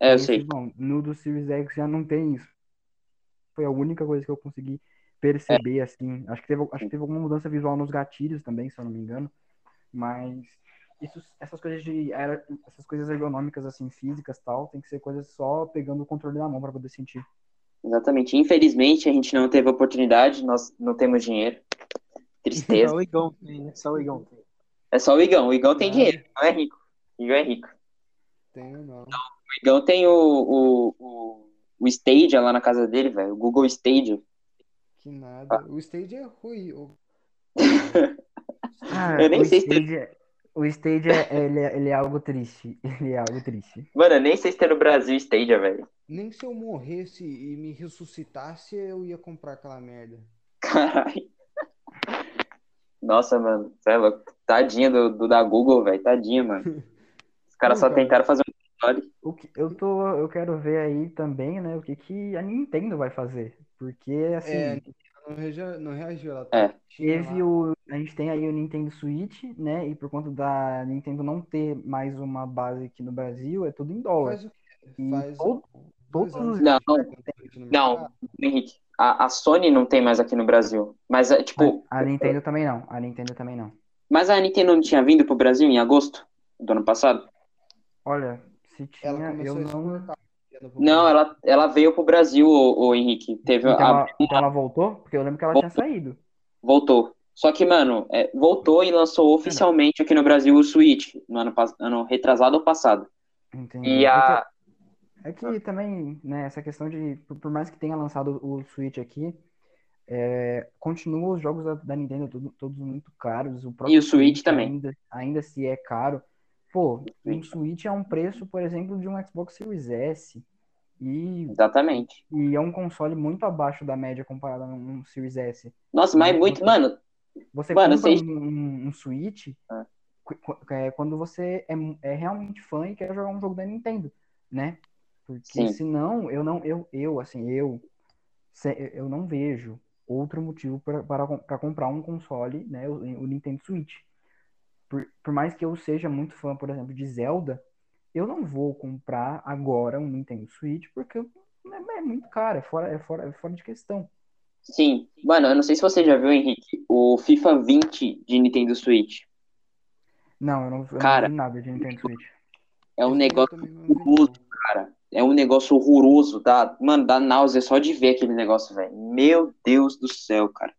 C: É, eu sei.
B: vão. No do Series X já não tem isso. Foi a única coisa que eu consegui perceber, assim. Acho que teve, acho que teve alguma mudança visual nos gatilhos também, se eu não me engano. Mas isso, essas coisas de essas coisas ergonômicas assim, físicas, tal, tem que ser coisas só pegando o controle na mão para poder sentir.
C: Exatamente. Infelizmente, a gente não teve oportunidade, nós não temos dinheiro. Tristeza. *laughs*
E: Só o Igão tem, né? Só o Igão tem.
C: É só o Igão. O Igão tem
D: Ah.
C: dinheiro, não é rico. O Igão é rico.
D: Tenho não.
C: O Igão tem o, o, o, o Stadia lá na casa dele, velho. O Google Stadia.
D: Que nada. O stage é ruim. O...
B: Ah, *laughs*
C: Eu nem
B: o
C: sei se tem-
B: é- o Stage é, ele, é, ele é algo triste. *laughs* Ele é algo triste.
C: Mano, eu nem sei se tem no Brasil Stadia, velho.
D: Nem se eu morresse e me ressuscitasse, eu ia comprar aquela merda.
C: Caralho. Nossa, mano. Cê é louco. Tadinha do, do da Google, velho. Tadinha, mano. Os caras
D: Não,
C: só
D: cara.
C: tentaram fazer um console.
B: O que, eu, tô, eu quero ver aí também, né, o que, que a Nintendo vai fazer. Porque, assim,
D: É, a Nintendo não, reagiu, não reagiu. Ela
C: É.
D: tinha
B: teve
D: lá-
B: o. A gente tem aí o Nintendo Switch, né? E por conta da Nintendo não ter mais uma base aqui no Brasil, é tudo em dólar.
D: Faz o quê? Faz
B: todo- todos os-
C: Não,
D: tá
C: Não,
D: mercado.
C: Henrique, a, a Sony não tem mais aqui no Brasil. Mas, é, tipo,
B: A Nintendo também não. A Nintendo também não.
C: mas a Nintendo não tinha vindo pro Brasil em agosto do ano passado?
B: Olha, se
D: Ela
B: tinha, eu
D: começou a
B: não.
C: Não, ela, ela veio pro Brasil, o, o Henrique. Teve
B: Então
C: a,
B: ela, então ela voltou? Porque eu lembro que ela tinha saído.
C: voltou. Só que, mano, é, voltou e lançou oficialmente aqui no Brasil o Switch, no ano, ano retrasado ou passado.
B: Entendi.
C: E a.
B: É que, é também, né, essa questão de, por, mais que tenha lançado o Switch aqui, é, continuam os jogos da, da Nintendo tudo- todos muito caros. O próprio
C: E o Switch também.
B: Ainda, ainda se é caro. Pô, um Switch é um preço, por exemplo, de um Xbox Series S. E,
C: Exatamente.
B: e é um console muito abaixo da média comparado a um Series S.
C: Nossa, mas muito, mano,
B: Você
C: Mano,
B: compra
C: vocês-
B: um, um, Switch
C: Ah.
B: é, quando você é, é realmente fã e quer jogar um jogo da Nintendo, né? Porque
C: Sim.
B: senão, eu não, eu, eu assim, eu, se- eu não vejo outro motivo pra- para para comprar um console, né? O, o Nintendo Switch. Por, por mais que eu seja muito fã, por exemplo, de Zelda, eu não vou comprar agora um Nintendo Switch porque é, é muito caro, é fora, é fora, é fora de questão.
C: sim. Mano, eu não sei se você já viu, Henrique, o FIFA 20 de Nintendo Switch.
B: Não, eu não, eu
C: Cara,
B: não vi nada de Nintendo Switch.
C: É um negócio horroroso, cara. É um negócio horroroso. Dá, mano, dá náusea só de ver aquele negócio, velho. Meu Deus do céu, cara.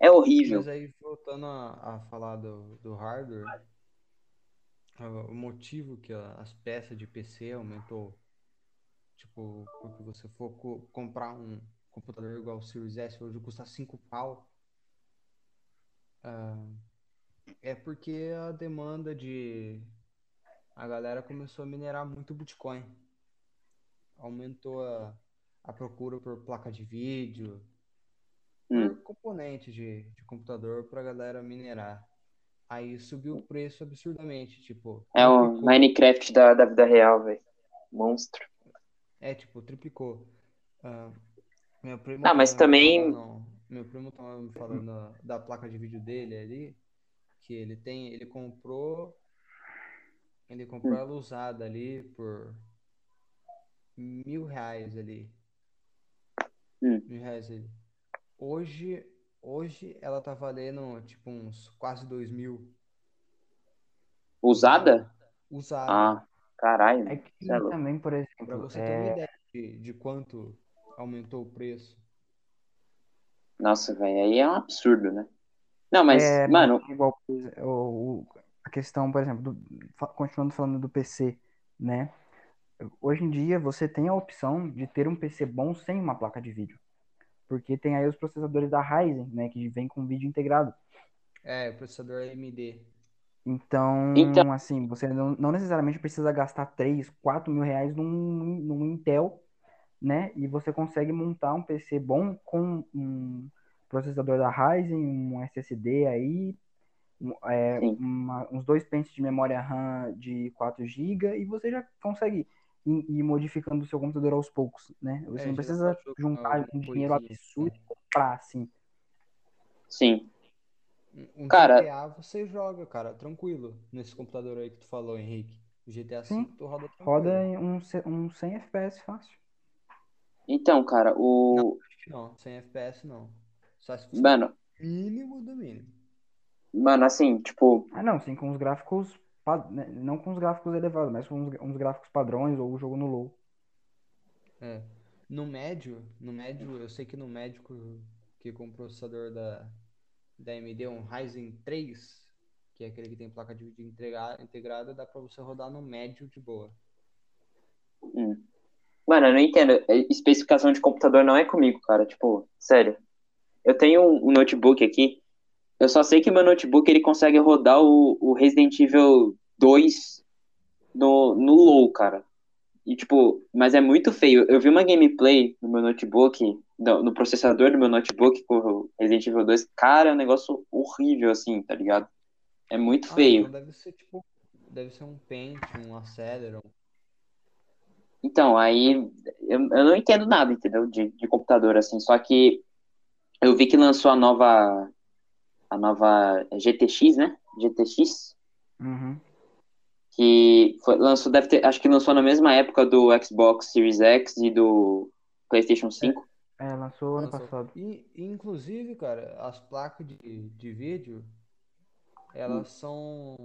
C: É horrível.
D: Mas aí, voltando a, a falar do, do hardware, o motivo que a- as peças de PC aumentou, tipo, porque você for co- comprar um computador igual o Series S, hoje custa 5 pau, ah, é porque a demanda de... A galera começou a minerar muito Bitcoin. Aumentou a, a procura por placa de vídeo,
C: Hum.
D: componente de, de computador pra galera minerar. Aí subiu o preço absurdamente, tipo,
C: É o
D: triplicou.
C: Minecraft da, da vida real, velho. Monstro.
D: É, tipo, triplicou. Ah, meu primo
C: Ah, mas também-
D: falando- meu primo tava me falando da placa de vídeo dele ali, que ele tem, ele comprou, ele comprou
C: Hum.
D: ela usada ali por mil reais ali.
C: Hum.
D: Mil reais ali. Hoje, hoje ela tá valendo, tipo, uns quase dois mil.
C: Usada?
D: Usada.
C: Ah, caralho.
B: É que
C: é
B: também, por
D: Pra
B: exemplo,
D: você ter
B: é,
D: uma ideia de, de quanto aumentou o preço.
C: Nossa, velho. Aí é um absurdo, né? Não, mas,
B: é,
C: mano,
B: igual o, o- a questão, por exemplo, do- continuando falando do PC, né? Hoje em dia você tem a opção de ter um PC bom sem uma placa de vídeo. Porque tem aí os processadores da Ryzen, né, que vem com vídeo integrado.
D: É, o processador AMD.
B: Então,
C: Então-
B: assim, você não, não necessariamente precisa gastar 3, 4 mil reais num, num Intel, né? E você consegue montar um PC bom com um processador da Ryzen, um SSD aí, um- é, uma- uns dois pentes de memória RAM de 4 GB e você já consegue ir, ir modificando o seu computador aos poucos, né? Você
D: É,
B: não precisa juntar um dinheiro
D: coisinha.
B: absurdo e comprar, assim.
C: sim.
D: Um-
C: Cara-
D: GTA você joga, cara, tranquilo. Nesse computador aí que tu falou, Henrique. O GTA V
B: Sim.
D: tu roda tranquilo.
B: Roda em um, um 100 FPS fácil.
C: Então, cara, o.
D: Que não, sem FPS não. Só se fosse
C: Mano,
D: o mínimo do mínimo.
C: mano, assim, tipo,
B: Ah, não, sim, com os gráficos, né, não com os gráficos elevados, mas com uns, gráficos padrões ou o jogo no low.
D: É. No médio, no médio, eu sei que no médico que com o processador da, da AMD, um Ryzen 3, que é aquele que tem placa de vídeo integra- integrada, dá pra você rodar no médio de boa.
C: hum. Mano, eu não entendo. É, Especificação de computador não é comigo, cara. Tipo, sério. Eu tenho um notebook aqui. Eu só sei que meu notebook ele consegue rodar o, o Resident Evil 2 no, no low, cara. E tipo, mas é muito feio. Eu vi uma gameplay no meu notebook, no, no processador do meu notebook com o Resident Evil 2. Cara, é um negócio horrível, assim, tá ligado? É muito
D: Ah,
C: feio.
D: então deve ser tipo, deve ser um Paint, um Aceleron.
C: Então, aí eu, eu não entendo nada, entendeu? De, de computador, assim. Só que eu vi que lançou a nova. A nova GTX, né? GTX.
B: Uhum.
C: Que foi, lançou, deve ter. Acho que lançou na mesma época do Xbox Series X e do PlayStation 5.
B: É, lançou ano
D: Lançou.
B: passado.
D: E, inclusive, cara, as placas de, de vídeo, elas são.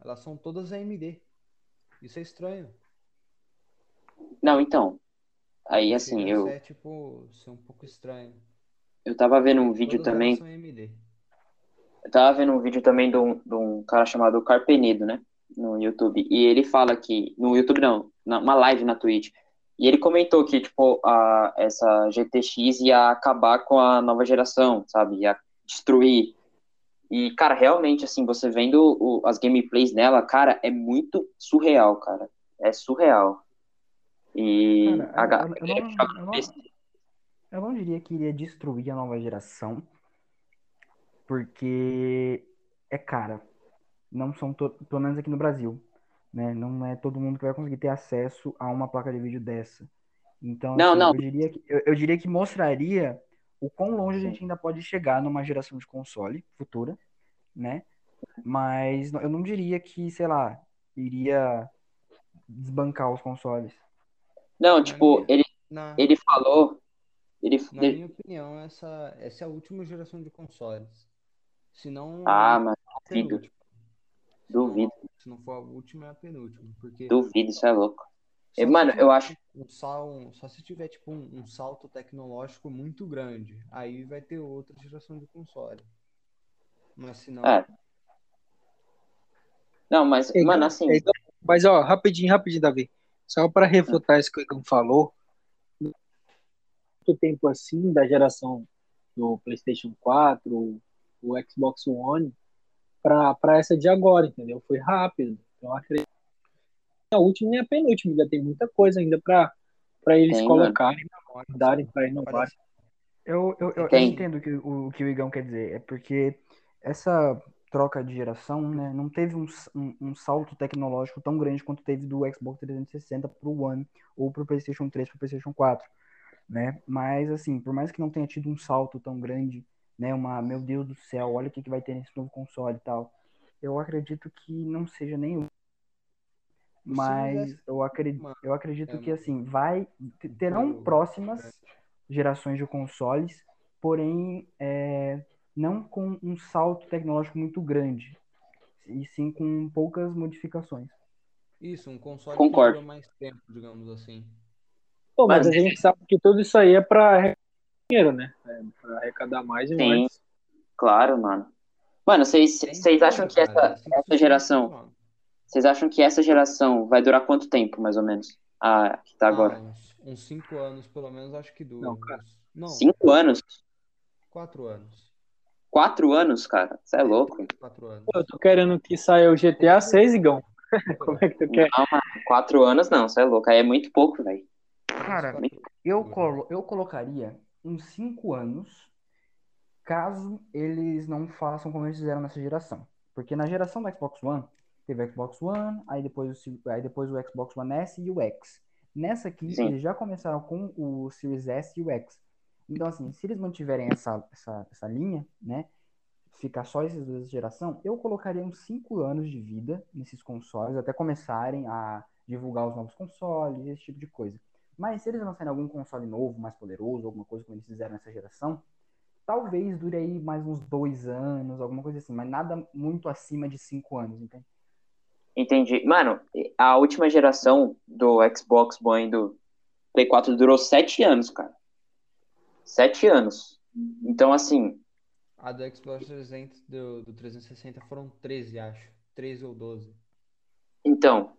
D: Elas são todas AMD. Isso é estranho.
C: Não, então. Aí, assim,
D: a
C: eu,
D: ser, tipo, ser um pouco estranho.
C: eu tava vendo um vídeo
D: Todas elas
C: também.
D: são AMD.
C: Eu tava vendo um vídeo também de um, de um cara chamado Carpenedo, né? No YouTube. E ele fala que. No YouTube não, numa live na Twitch. E ele comentou que, tipo, a, essa GTX ia acabar com a nova geração, sabe? Ia destruir. E, cara, realmente, assim, você vendo o- as gameplays nela, cara, é muito surreal, cara. É surreal. E
B: Cara,
C: a
B: eu- eu- não-
C: joga
B: eu não- Eu não diria que iria destruir a nova geração, porque é cara. Não são, to- pelo menos aqui no Brasil, né? Não é todo mundo que vai conseguir ter acesso a uma placa de vídeo dessa. Então,
C: Não,
B: assim,
C: não.
B: eu diria que, eu, eu diria que mostraria o quão longe a gente ainda pode chegar numa geração de console futura, né? Mas eu não diria que, sei lá, iria desbancar os consoles.
C: Não, tipo,
D: minha-
C: ele,
D: Na,
C: ele falou. Ele,
D: na minha opinião, essa, essa é a última geração de consoles. Se não.
C: Ah, mas duvido.
D: Se não-
C: duvido,
D: Se não for a última, é a penúltima. Porque
C: duvido, isso é louco.
D: só
C: E, mano, eu acho.
D: Um sal, só se tiver tipo um, um salto tecnológico muito grande, aí vai ter outra geração de console. Mas se não,
C: É. Não, mas,
E: É
C: mano, assim,
E: é igual- Mas, ó, rapidinho, rapidinho, Davi. Só para refutar isso que o Igor falou, muito tempo assim da geração do PlayStation 4, o Xbox One, para essa de agora, entendeu? Foi rápido. Então, eu acredito que a última e a penúltima, ainda tem muita coisa ainda para eles
C: Tem,
E: colocarem, darem para inovar.
B: Eu, eu, eu, eu entendo o que o, o que o Igão quer dizer. É porque essa troca de geração, né, não teve um, um, um salto tecnológico tão grande quanto teve do Xbox 360 pro One ou pro PlayStation 3 pro PlayStation 4, né? Mas assim, por mais que não tenha tido um salto tão grande, né, uma, meu Deus do céu, olha o que que vai ter nesse novo console e tal. Eu acredito que não seja nenhum. Mas eu acredito, eu acredito
D: é
B: que
D: muito-
B: assim, vai terão
D: muito
B: próximas
D: grande.
B: gerações de consoles, porém é, não com um salto tecnológico muito grande, e sim com poucas modificações.
D: Isso, um console
C: Concordo.
D: que dura mais tempo, digamos assim.
E: Pô, mas
C: Mano.
E: a gente sabe que tudo isso aí é para dinheiro, né? É para arrecadar mais e
C: Sim.
E: mais.
C: claro, mano. Mano, vocês acham que essa,
D: é
C: essa geração, vocês acham que essa geração vai durar quanto tempo, mais ou menos? A que tá agora?
D: Ah, uns, uns cinco anos, pelo menos, acho que dura.
E: Não, cara.
D: Não,
C: Cinco anos?
D: quatro anos.
C: Quatro anos, cara? Você é louco?
D: Quatro anos.
E: Pô, eu tô querendo que saia o GTA 6, Igão. *laughs* Como é que tu quer?
C: Não, mano, quatro anos não, você é louco. Aí é muito pouco, velho.
B: Cara, Eu, colo eu colocaria uns 5 anos, caso eles não façam como eles fizeram nessa geração. Porque na geração do Xbox One, teve o Xbox One, aí depois o, aí depois o Xbox One S e o X. Nessa aqui,
C: Sim.
B: eles já começaram com o Series S e o X. Então, assim, se eles mantiverem essa, essa, essa linha, né, ficar só esses dois geração, eu colocaria uns 5 anos de vida nesses consoles, até começarem a divulgar os novos consoles, esse tipo de coisa. Mas se eles lançarem algum console novo, mais poderoso, alguma coisa como eles fizeram nessa geração, talvez dure aí mais uns dois anos, alguma coisa assim, mas nada muito acima de cinco anos, entende?
C: Entendi. Mano, a última geração do Xbox One e do Play 4 durou sete anos, cara. Sete anos. Então, assim,
D: A do Xbox 300 do, do 360 foram 13, acho. 13 ou 12.
C: então,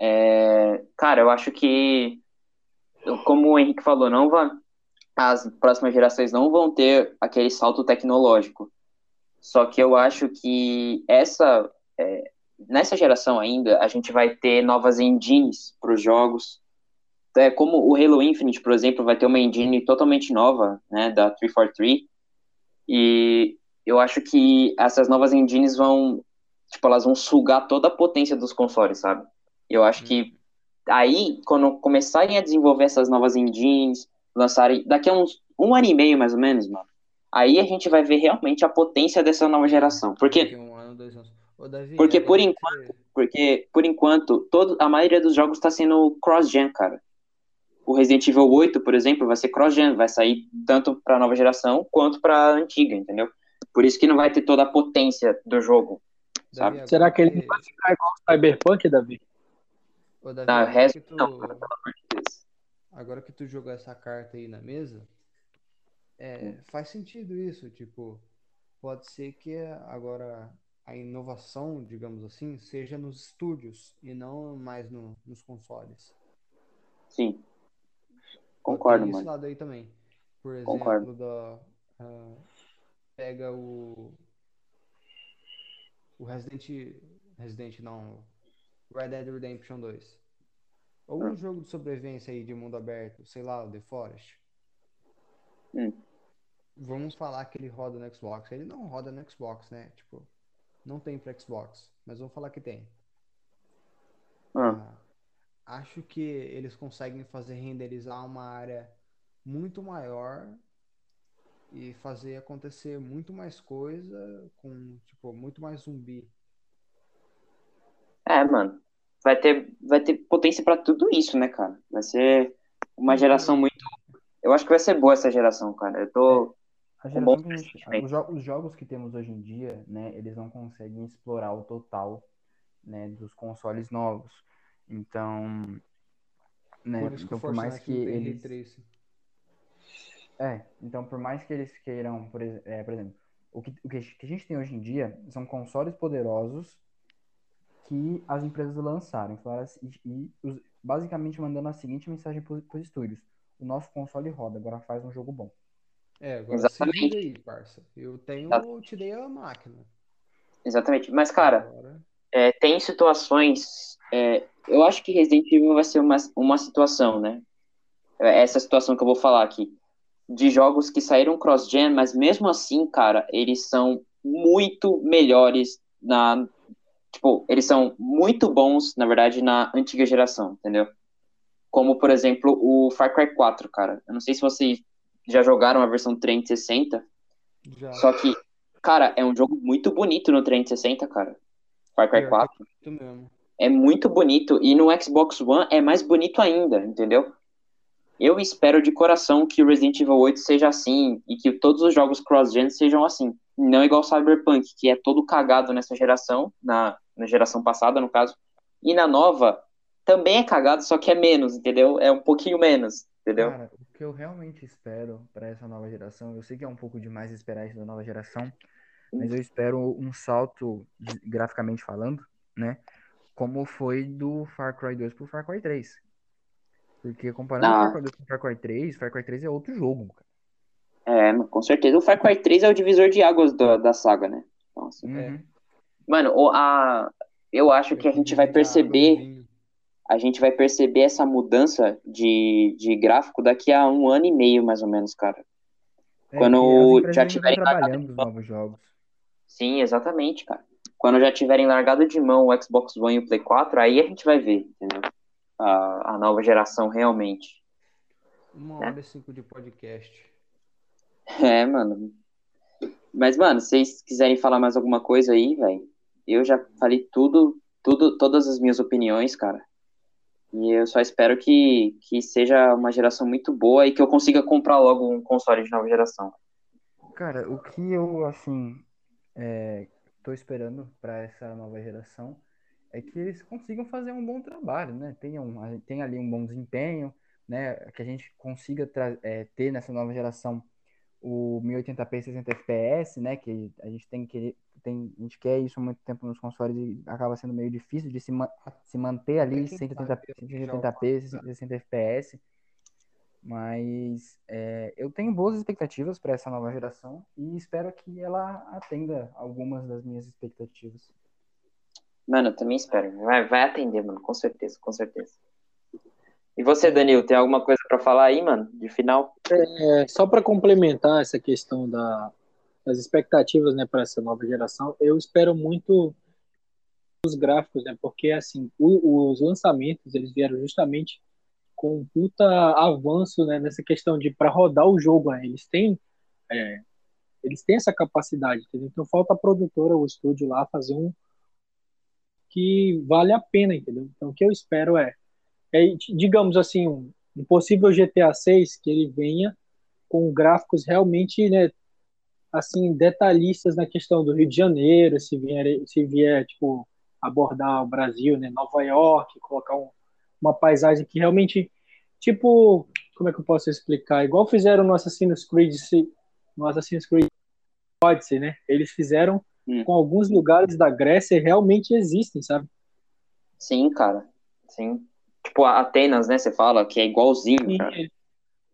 C: é, cara, eu acho que, como o Henrique falou, não vai, as próximas gerações não vão ter aquele salto tecnológico. Só que eu acho que essa, é, nessa geração ainda, a gente vai ter novas engines para os jogos. É, como o Halo Infinite, por exemplo, vai ter uma engine totalmente nova, né, da 343. E eu acho que essas novas engines vão, tipo, elas vão sugar toda a potência dos consoles, sabe? Eu acho que aí, quando começarem a desenvolver essas novas engines, lançarem daqui a uns um ano e meio mais ou menos, mano. Aí a gente vai ver realmente a potência dessa nova geração. Porque,
D: um ano, dois anos. Ô, Davi,
C: porque por
D: agora
C: enquanto, porque por enquanto, todo, a maioria dos jogos está sendo cross-gen, cara. O Resident Evil 8, por exemplo, vai ser cross-gen, vai sair tanto para nova geração quanto para antiga, entendeu? Por isso que não vai ter toda a potência do jogo.
D: Davi,
C: sabe?
E: Será que ele não vai ficar igual o Cyberpunk, Davi?
D: Ô, Davi,
C: Não, o
D: agora
C: resto
D: que tu-
C: não, cara, pelo amor de Deus.
D: agora que tu jogou essa carta aí na mesa, é, faz sentido isso, tipo, pode ser que agora a inovação, digamos assim, seja nos estúdios e não mais no- nos consoles.
C: Sim. Concordo,
D: Tem esse
C: mano.
D: lado aí também. Por exemplo,
C: Concordo.
D: da, ah, pega o o Resident Resident não, Red Dead Redemption 2. Ou um jogo de sobrevivência aí de mundo aberto, sei lá, o The Forest.
C: Hum.
B: Vamos falar que ele roda no Xbox. Ele não roda no Xbox, né? Tipo, não tem para Xbox, mas vamos falar que tem.
C: Ah,
B: Ah, acho que eles conseguem fazer renderizar uma área muito maior e fazer acontecer muito mais coisa com, tipo, muito mais zumbi.
C: É, mano. Vai ter, vai ter potência pra tudo isso, né, cara? Vai ser uma geração muito. Eu acho que vai ser boa essa geração, cara. Eu tô.
B: A gente, os, jo- os jogos que temos hoje em dia, né, eles não conseguem explorar o total, né, dos consoles novos. Então, né,
D: Por isso que
B: então por mais que eles. É, então por mais que eles queiram, por, é, por exemplo, o que, o que a gente tem hoje em dia são consoles poderosos que as empresas lançaram assim- e, e os- basicamente mandando a seguinte mensagem para os estúdios: o nosso console roda, agora faz um jogo bom.
D: É, agora
C: Exatamente.
D: se aí, parça. Eu tenho, eu te dei a máquina.
C: Exatamente. Mas, cara,
D: Agora,
C: é, tem situações. é, eu acho que Resident Evil vai ser uma, uma situação, né? É Essa situação que eu vou falar aqui. De jogos que saíram cross-gen, mas mesmo assim, cara, eles são muito melhores na. Tipo, eles são muito bons, na verdade, na antiga geração, entendeu? Como, por exemplo, o Far Cry 4, cara. Eu não sei se vocês já jogaram a versão 360,
D: já.
C: só que, cara, é um jogo muito bonito no 360, cara. Far Cry
D: Pior que
C: 4
D: Isso mesmo.
C: é muito bonito e no Xbox One é mais bonito ainda, entendeu? Eu espero de coração que o Resident Evil 8 seja assim e que todos os jogos cross-gen sejam assim, não igual Cyberpunk, que é todo cagado nessa geração, na, na geração passada, no caso, e na nova também é cagado, só que é menos, entendeu? É um pouquinho menos, entendeu?
B: Cara, o que eu realmente espero para essa nova geração, eu sei que é um pouco demais esperar isso da nova geração, mas eu espero um salto graficamente falando, né? Como foi do Far Cry 2 pro Far Cry 3. Porque comparando
C: Ah.
B: o Far Cry 2 com o Far Cry 3, Far Cry 3 é outro jogo, cara.
C: É, com certeza. O Far Cry 3 é o divisor de águas da, da saga, né? Então, assim,
B: Uhum.
C: Mano, a, eu acho que a gente vai perceber a gente vai perceber essa mudança de, de gráfico daqui a um ano e meio, mais ou menos, cara.
B: É,
C: Quando já tiverem
B: trabalhando os novos jogos.
C: Sim, exatamente, cara. Quando já tiverem largado de mão o Xbox One e o Play 4, aí a gente vai ver, entendeu? A, a nova geração realmente.
D: Uma
C: É.
D: hora e cinco de podcast.
C: É, mano. Mas, mano, se vocês quiserem falar mais alguma coisa aí, velho, eu já falei tudo, tudo, todas as minhas opiniões, cara. E eu só espero que, que seja uma geração muito boa e que eu consiga comprar logo um console de nova geração.
B: Cara, o que eu, assim, é, tô esperando para essa nova geração é que eles consigam fazer um bom trabalho, né? Tenham, tem ali um bom desempenho, né? Que a gente consiga é, ter nessa nova geração o 1080p 60 fps, né? Que a gente tem que tem, a gente quer isso há muito tempo nos consoles e acaba sendo meio difícil de se, ma- se manter ali
D: quem
B: 180,
D: sabe já o
B: 180p 60 fps. Mas é, eu tenho boas expectativas para essa nova geração e espero que ela atenda algumas das minhas expectativas.
C: Mano, eu também espero. Vai, vai atender, mano, com certeza, com certeza. E você, Danilo, tem alguma coisa pra falar aí, mano, de final?
E: É, só para complementar essa questão da, das expectativas né, para essa nova geração, eu espero muito os gráficos, né? Porque assim, o, os lançamentos eles vieram justamente com um puta avanço, né? Nessa questão de para rodar o jogo, né? Eles têm é, eles têm essa capacidade, entendeu? Então falta a produtora, o estúdio lá fazer um que vale a pena, entendeu? Então o que eu espero é, é digamos assim, um, um possível GTA 6 que ele venha com gráficos realmente, né, assim, detalhistas na questão do Rio de Janeiro, se vier, se vier tipo abordar o Brasil, né, Nova York, colocar um, uma paisagem que realmente tipo, como é que eu posso explicar? Igual fizeram no Assassin's Creed, no Assassin's Creed Odyssey, né? Eles fizeram hum. com alguns lugares da Grécia realmente existem, sabe?
C: Sim, cara. Sim. Tipo, Atenas, né? Você fala que é igualzinho. Sim,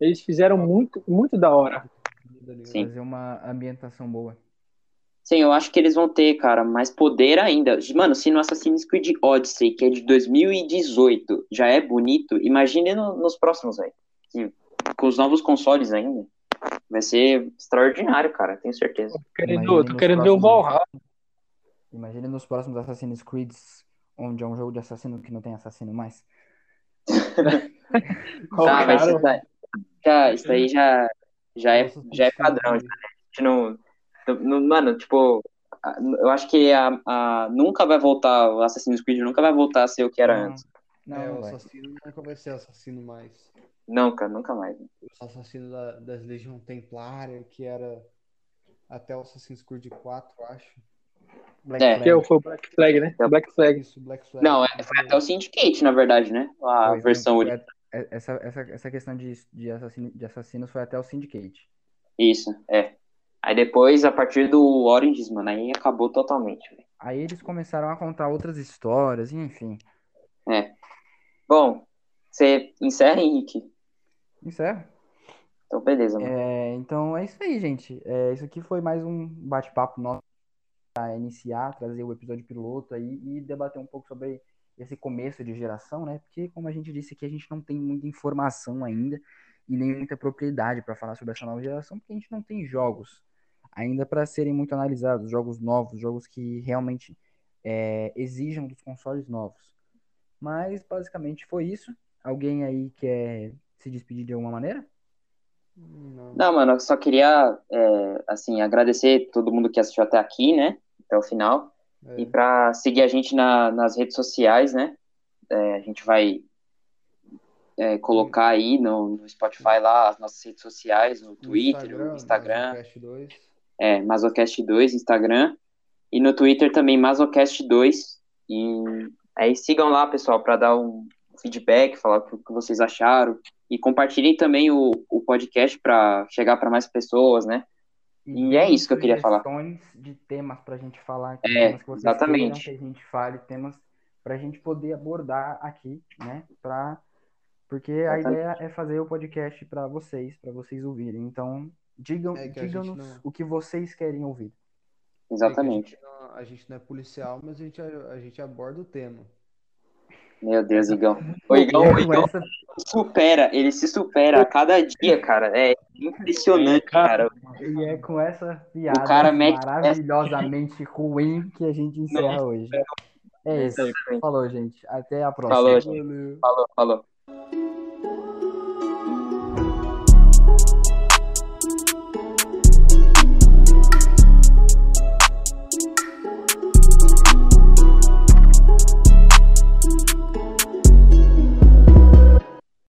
E: eles fizeram muito, muito da hora.
B: Sim. Fazer uma ambientação boa.
C: Sim, eu acho que eles vão ter, cara, mais poder ainda. Mano, se no Assassin's Creed Odyssey, que é de 2018, já é bonito, imagine no, nos próximos, velho. Com os novos consoles ainda. Vai ser extraordinário, cara, tenho certeza. Tô
E: querendo, tô querendo ver o Valhalla.
B: Imagine nos próximos Assassin's Creed, onde é um jogo de assassino que não tem assassino mais. *laughs*
C: tá, mas isso daí, já, isso daí já, já, é, já é padrão. Já, né? A gente não, não, Mano, tipo, eu acho que a, a, nunca vai voltar, o Assassin's Creed nunca vai voltar a ser o que era
D: não,
C: antes.
D: Não, é, o assassino nunca vai ser assassino mais.
C: Não, cara, nunca mais.
D: O assassino da, das Legião Templária, que era até o Assassin's Creed 4, acho.
E: Black é. Que foi o Black Flag, né? É Black Flag. Isso,
C: Black Flag. Não, é, foi até o Syndicate, na verdade, né? A foi, versão
B: original. Essa, essa, essa questão de, de, assassino, de assassinos foi até o Syndicate.
C: Isso, é. Aí depois, a partir do Origins, mano, aí acabou totalmente. Véio.
B: Aí eles começaram a contar outras histórias, enfim.
C: É. Bom, você encerra, Henrique?
B: Encerra.
C: Então, beleza.
B: Mano. É, então é isso aí, gente. É, isso aqui foi mais um bate-papo nosso para iniciar, trazer o episódio piloto aí e debater um pouco sobre esse começo de geração, né? Porque, como a gente disse aqui, a gente não tem muita informação ainda e nem muita propriedade para falar sobre essa nova geração, porque a gente não tem jogos ainda para serem muito analisados, jogos novos, jogos que realmente é, exijam dos consoles novos. Mas basicamente foi isso. Alguém aí quer se despedir de alguma maneira?
C: Não, não mano, eu só queria é, assim agradecer todo mundo que assistiu até aqui, né? Até o final. É. E para seguir a gente na, nas redes sociais, né? É, a gente vai é, colocar aí no, no, Spotify lá as nossas redes sociais, no Twitter, no Instagram. Mazocast 2. É, Mazocast 2, Instagram. E no Twitter também, Mazocast 2. E aí sigam lá, pessoal, para dar um feedback, falar o que vocês acharam. E compartilhem também o, o podcast para chegar para mais pessoas, né? E, e é isso que eu queria falar.
B: de temas para a gente falar.
C: Aqui, é, que exatamente.
B: Que a gente fale, temas para a gente poder abordar aqui, né? Pra porque a ideia é fazer o podcast para vocês, para vocês ouvirem. Então, digam, é digam-nos não... o que vocês querem ouvir.
C: Exatamente.
D: É a, gente não, a, gente não, é policial, mas a gente, a, a gente aborda o tema.
C: Meu Deus, Igão. *laughs* O Igão, o Igão essa... supera, ele se supera a cada dia, cara. É impressionante, é, cara.
B: E é com essa piada cara maravilhosamente essa... ruim que a gente encerra hoje. É isso. Falou, gente. Até a próxima.
C: Falou, gente. Falou, falou.